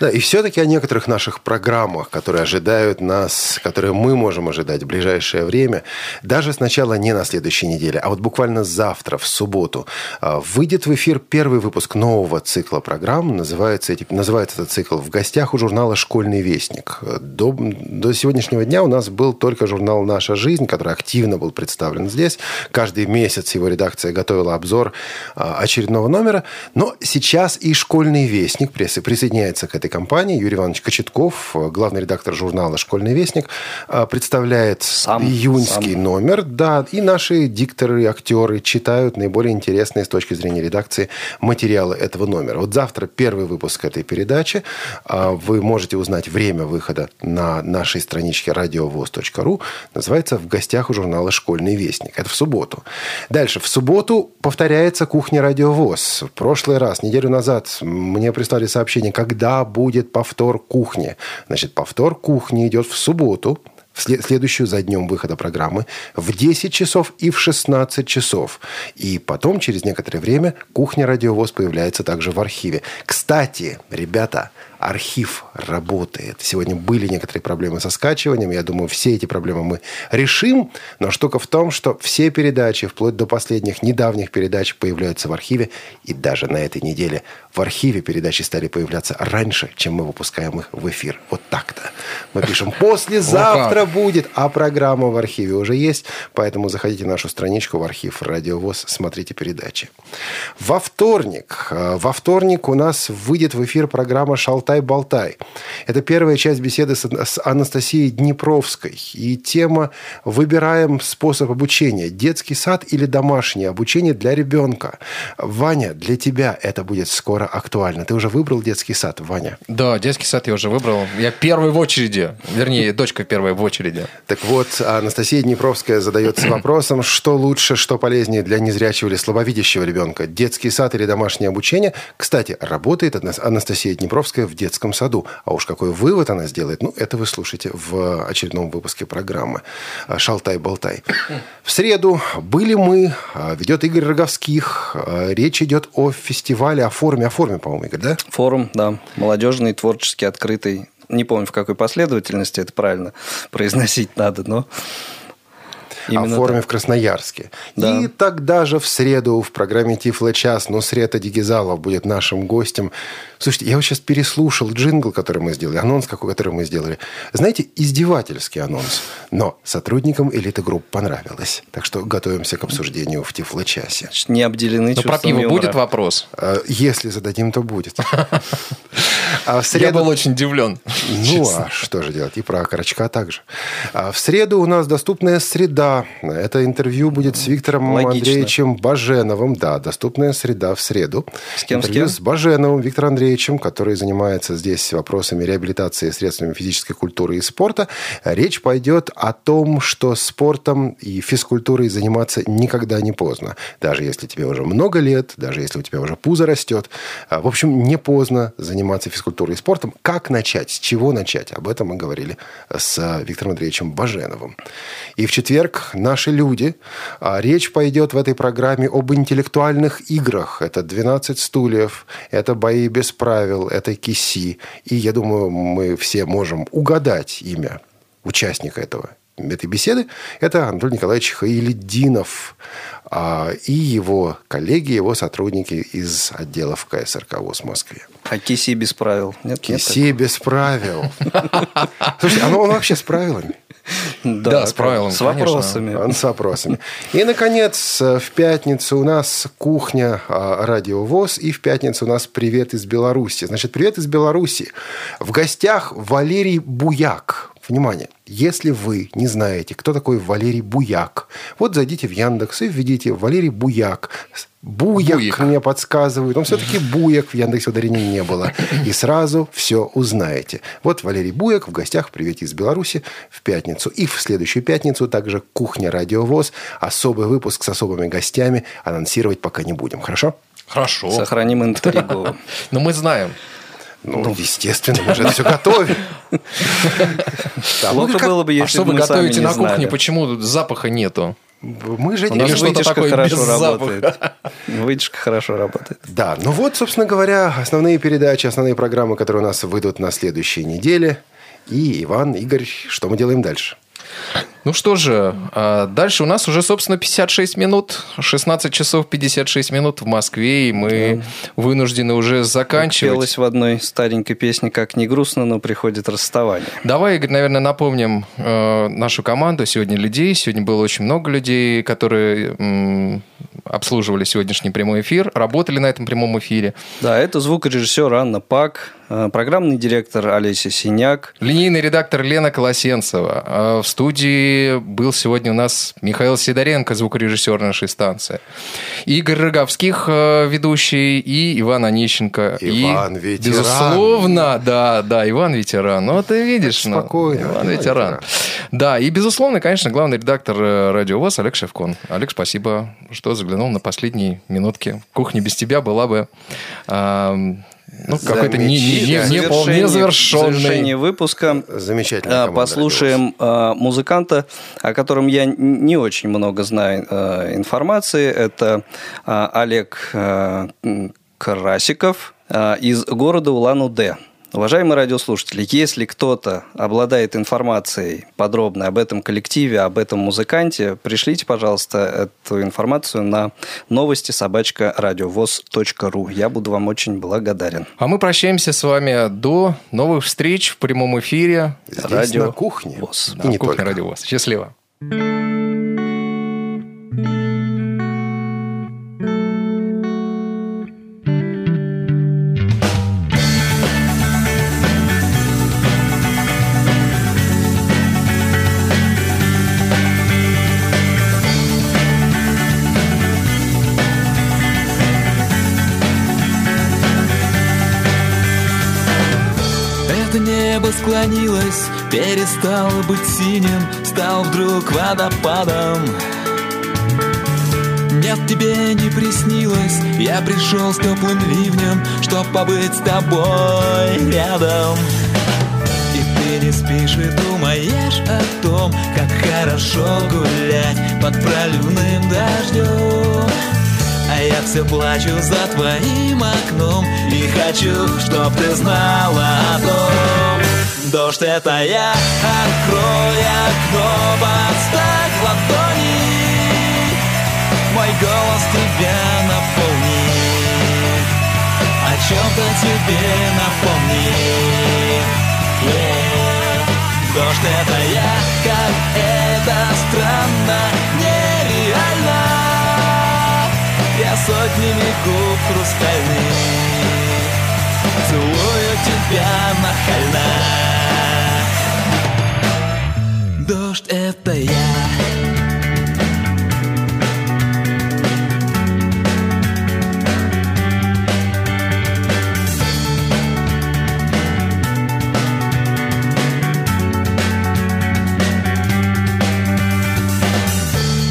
Да, и все-таки о некоторых наших программах, которые ожидают нас, которые мы можем ожидать в ближайшее время, даже сначала не на следующей неделе, а вот буквально завтра, в субботу, а, выйдет в эфир первый выпуск нового цикла программ. Называется, называется этот цикл «В гостях у журнала «Школьный вестник». До, до сегодняшнего дня у нас был только журнал «Наша жизнь», который активно был представлен здесь. Каждый месяц его редакция готовила обзор а, очередного номера. Но сейчас и «Школьный вестник» прессы присоединяется к этой компании. Юрий Иванович Кочетков, э, главный редактор журнала «Школьный вестник», э, представляет июньский номер. Да, и наши дикторы, актеры читают наиболее интересные с точки зрения редакции материалы этого номера. Вот завтра первый выпуск этой передачи. А, Вы можете узнать время выхода на нашей страничке радиовоз.ру. Называется «В гостях у журнала «Школьный вестник». Это в субботу. Дальше. В субботу повторяется «Кухня радиовоз». В прошлый раз, неделю назад, мне прислали сообщение, когда будет повтор «Кухни». Значит, повтор «Кухни» идет в субботу, в след- следующую за днем выхода программы в 10 часов и в 16 часов. И потом, через некоторое время, «Кухня Радиовоз» появляется также в архиве. Кстати, ребята, архив работает. Сегодня были некоторые проблемы со скачиванием. Я думаю, все эти проблемы мы решим. Но штука в том, что все передачи, вплоть до последних недавних передач, появляются в архиве. И даже на этой неделе в архиве передачи стали появляться раньше, чем мы выпускаем их в эфир. Вот так-то. Мы пишем <laughs> «Послезавтра будет», а программа в архиве уже есть. Поэтому заходите на нашу страничку в архив «Радиовоз», смотрите передачи. Во вторник, э, во вторник у нас выйдет в эфир программа «Шалтай-болтай». Это первая часть беседы с Анастасией Днепровской. И тема «Выбираем способ обучения. Детский сад или домашнее обучение для ребенка». Ваня, для тебя это будет скоро актуально. Ты уже выбрал детский сад, Ваня? Да, детский сад я уже выбрал. Я первый в очереди. Вернее, дочка первая в очереди. Так вот, Анастасия Днепровская задается вопросом, что лучше, что полезнее для незрячего или слабовидящего ребенка? Детский сад или домашнее обучение? Кстати, работает Ана- Анастасия Днепровская в детском саду. А уж какой вывод она сделает, ну, это вы слушаете в очередном выпуске программы «Шалтай-болтай». В среду были мы, а, ведет Игорь Роговских. А, Речь идет о фестивале, о форуме, о форуме, по-моему, Игорь, да? Форум, да, молодежный, творческий, открытый. Не помню, в какой последовательности это правильно <laughs> произносить надо, но... о Именно форуме так. в Красноярске. Да. И тогда же в среду в программе Тифло час Нусрета Дигизалов будет нашим гостем. Слушайте, я вот сейчас переслушал джингл, который мы сделали, анонс, какой, который мы сделали. Знаете, издевательский анонс. Но сотрудникам элиты групп понравилось. Так что готовимся к обсуждению в Тифло часе. Не обделены Но про пиво юмора. будет вопрос? Э, Если зададим, то будет. <laughs> А в среду... Я был очень удивлен. Ну, а что же делать? И про окорочка также. А в среду у нас доступная среда. Это интервью будет с Виктором Логично. Андреевичем Баженовым. Да, доступная среда в среду. С кем, с интервью кем? с Баженовым Виктором Андреевичем, который занимается здесь вопросами реабилитации средствами физической культуры и спорта. Речь пойдет о том, что спортом и физкультурой заниматься никогда не поздно. Даже если тебе уже много лет, даже если у тебя уже пузо растет. А, В общем, не поздно заниматься физкультурой и спортом. Как начать? С чего начать? Об этом мы говорили с Виктором Андреевичем Баженовым. И в четверг «Наши люди». А, Речь пойдет в этой программе об интеллектуальных играх. Это «12 стульев», это «Бои без правил», это «Киси». И я думаю, мы все можем угадать имя участника этого этой беседы, это Анатолий Николаевич Хаилиддинов а, и его коллеги, его сотрудники из отделов КСРК ВОЗ в Москве. А киси без правил? Нет, нет Киси без правил. <laughs> Слушайте, а он вообще с правилами? Да, с правилами, с конечно. вопросами. С вопросами. И, наконец, в пятницу у нас кухня а, Радио ВОЗ, и в пятницу у нас привет из Беларуси. Значит, привет из Беларуси. В гостях Валерий Буяк. Внимание, если вы не знаете, кто такой Валерий Буяк, вот зайдите в Яндекс и введите Валерий Буяк. Буяк, Буяк. мне подсказывают. Он все-таки Буяк, в Яндексе ударения не было. И сразу все узнаете. Вот Валерий Буяк в гостях в «Привете из Беларуси» в пятницу. И в следующую пятницу также «Кухня Радио ВОЗ». Особый выпуск с особыми гостями анонсировать пока не будем. Хорошо? Хорошо. Сохраним интригу. <laughs> Но мы знаем. Ну, естественно, мы же это все готовим. <laughs> Плохо было бы, А если что бы вы мы сами готовите на кухне? Почему запаха нету? Мы же Или что-то такое хорошо работает. запаха. Вытяжка хорошо работает. Да, ну вот, собственно говоря, основные передачи, основные программы, которые у нас выйдут на следующей неделе. И, Иван, Игорь, что мы делаем дальше? Ну что же, а дальше у нас уже, собственно, 56 минут, 16 часов 56 минут в Москве, и мы вынуждены уже заканчивать. Пелось в одной старенькой песне «Как не грустно, но приходит расставание». Давай, Игорь, наверное, напомним э, нашу команду. Сегодня людей, сегодня было очень много людей, которые обслуживали сегодняшний прямой эфир, работали на этом прямом эфире. Да, это звукорежиссер Анна Пак, э, программный директор Олеся Синяк, Линейный редактор Лена Колосенцева. А В студии был сегодня у нас Михаил Сидоренко, звукорежиссер нашей станции. Игорь Роговских, э, ведущий, и Иван Онищенко. Иван и, ветеран. Безусловно, да, да, Иван ветеран. Ну, ты видишь. ну, Спокойно, Иван ветеран. Да, и, безусловно, конечно, главный редактор э, Радио ВОЗ Олег Шевкон. Олег, спасибо, что заглянул на последние минутки. Кухня без тебя была бы... ам, ну, какой-то не, не, не, не, пол- завершение, незавершенный. завершение выпуска Замечательно. а, послушаем а, музыканта, о котором я не очень много знаю а, информации. Это а, Олег а, из города Улан-Удэ. Уважаемые радиослушатели, если кто-то обладает информацией подробной об этом коллективе, об этом музыканте, пришлите, пожалуйста, эту информацию на новости собачка радиовоз.ру. Я буду вам очень благодарен. А мы прощаемся с вами до новых встреч в прямом эфире. Здесь Радио на кухне. ВОЗ. Да, И не кухня только. Радио ВОЗ. Счастливо. Это небо склонилось, перестало быть синим, стал вдруг водопадом. Нет, тебе не приснилось, я пришел с теплым ливнем, чтоб побыть с тобой рядом. И ты не спишь и думаешь о том, как хорошо гулять под проливным дождем. А я все плачу за твоим окном И хочу, чтоб ты знала о том Дождь это я, открой окно, подставь ладони. Мой голос тебя наполнит О чем-то тебе напомнит Yeah. Дождь это я, как это странно, нереально. Я сотнями губ хрустальных Целую тебя зеркально это я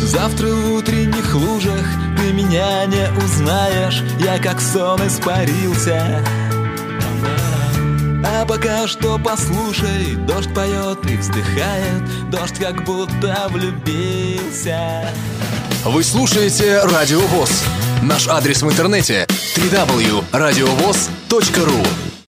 Завтра в утренних лужах ты меня не узнаешь. Я как сон испарился пока что послушай. Дождь поет и вздыхает Дождь как будто влюбился. Вы слушаете Радио ВОЗ. Наш адрес в интернете www.radiovoz.ru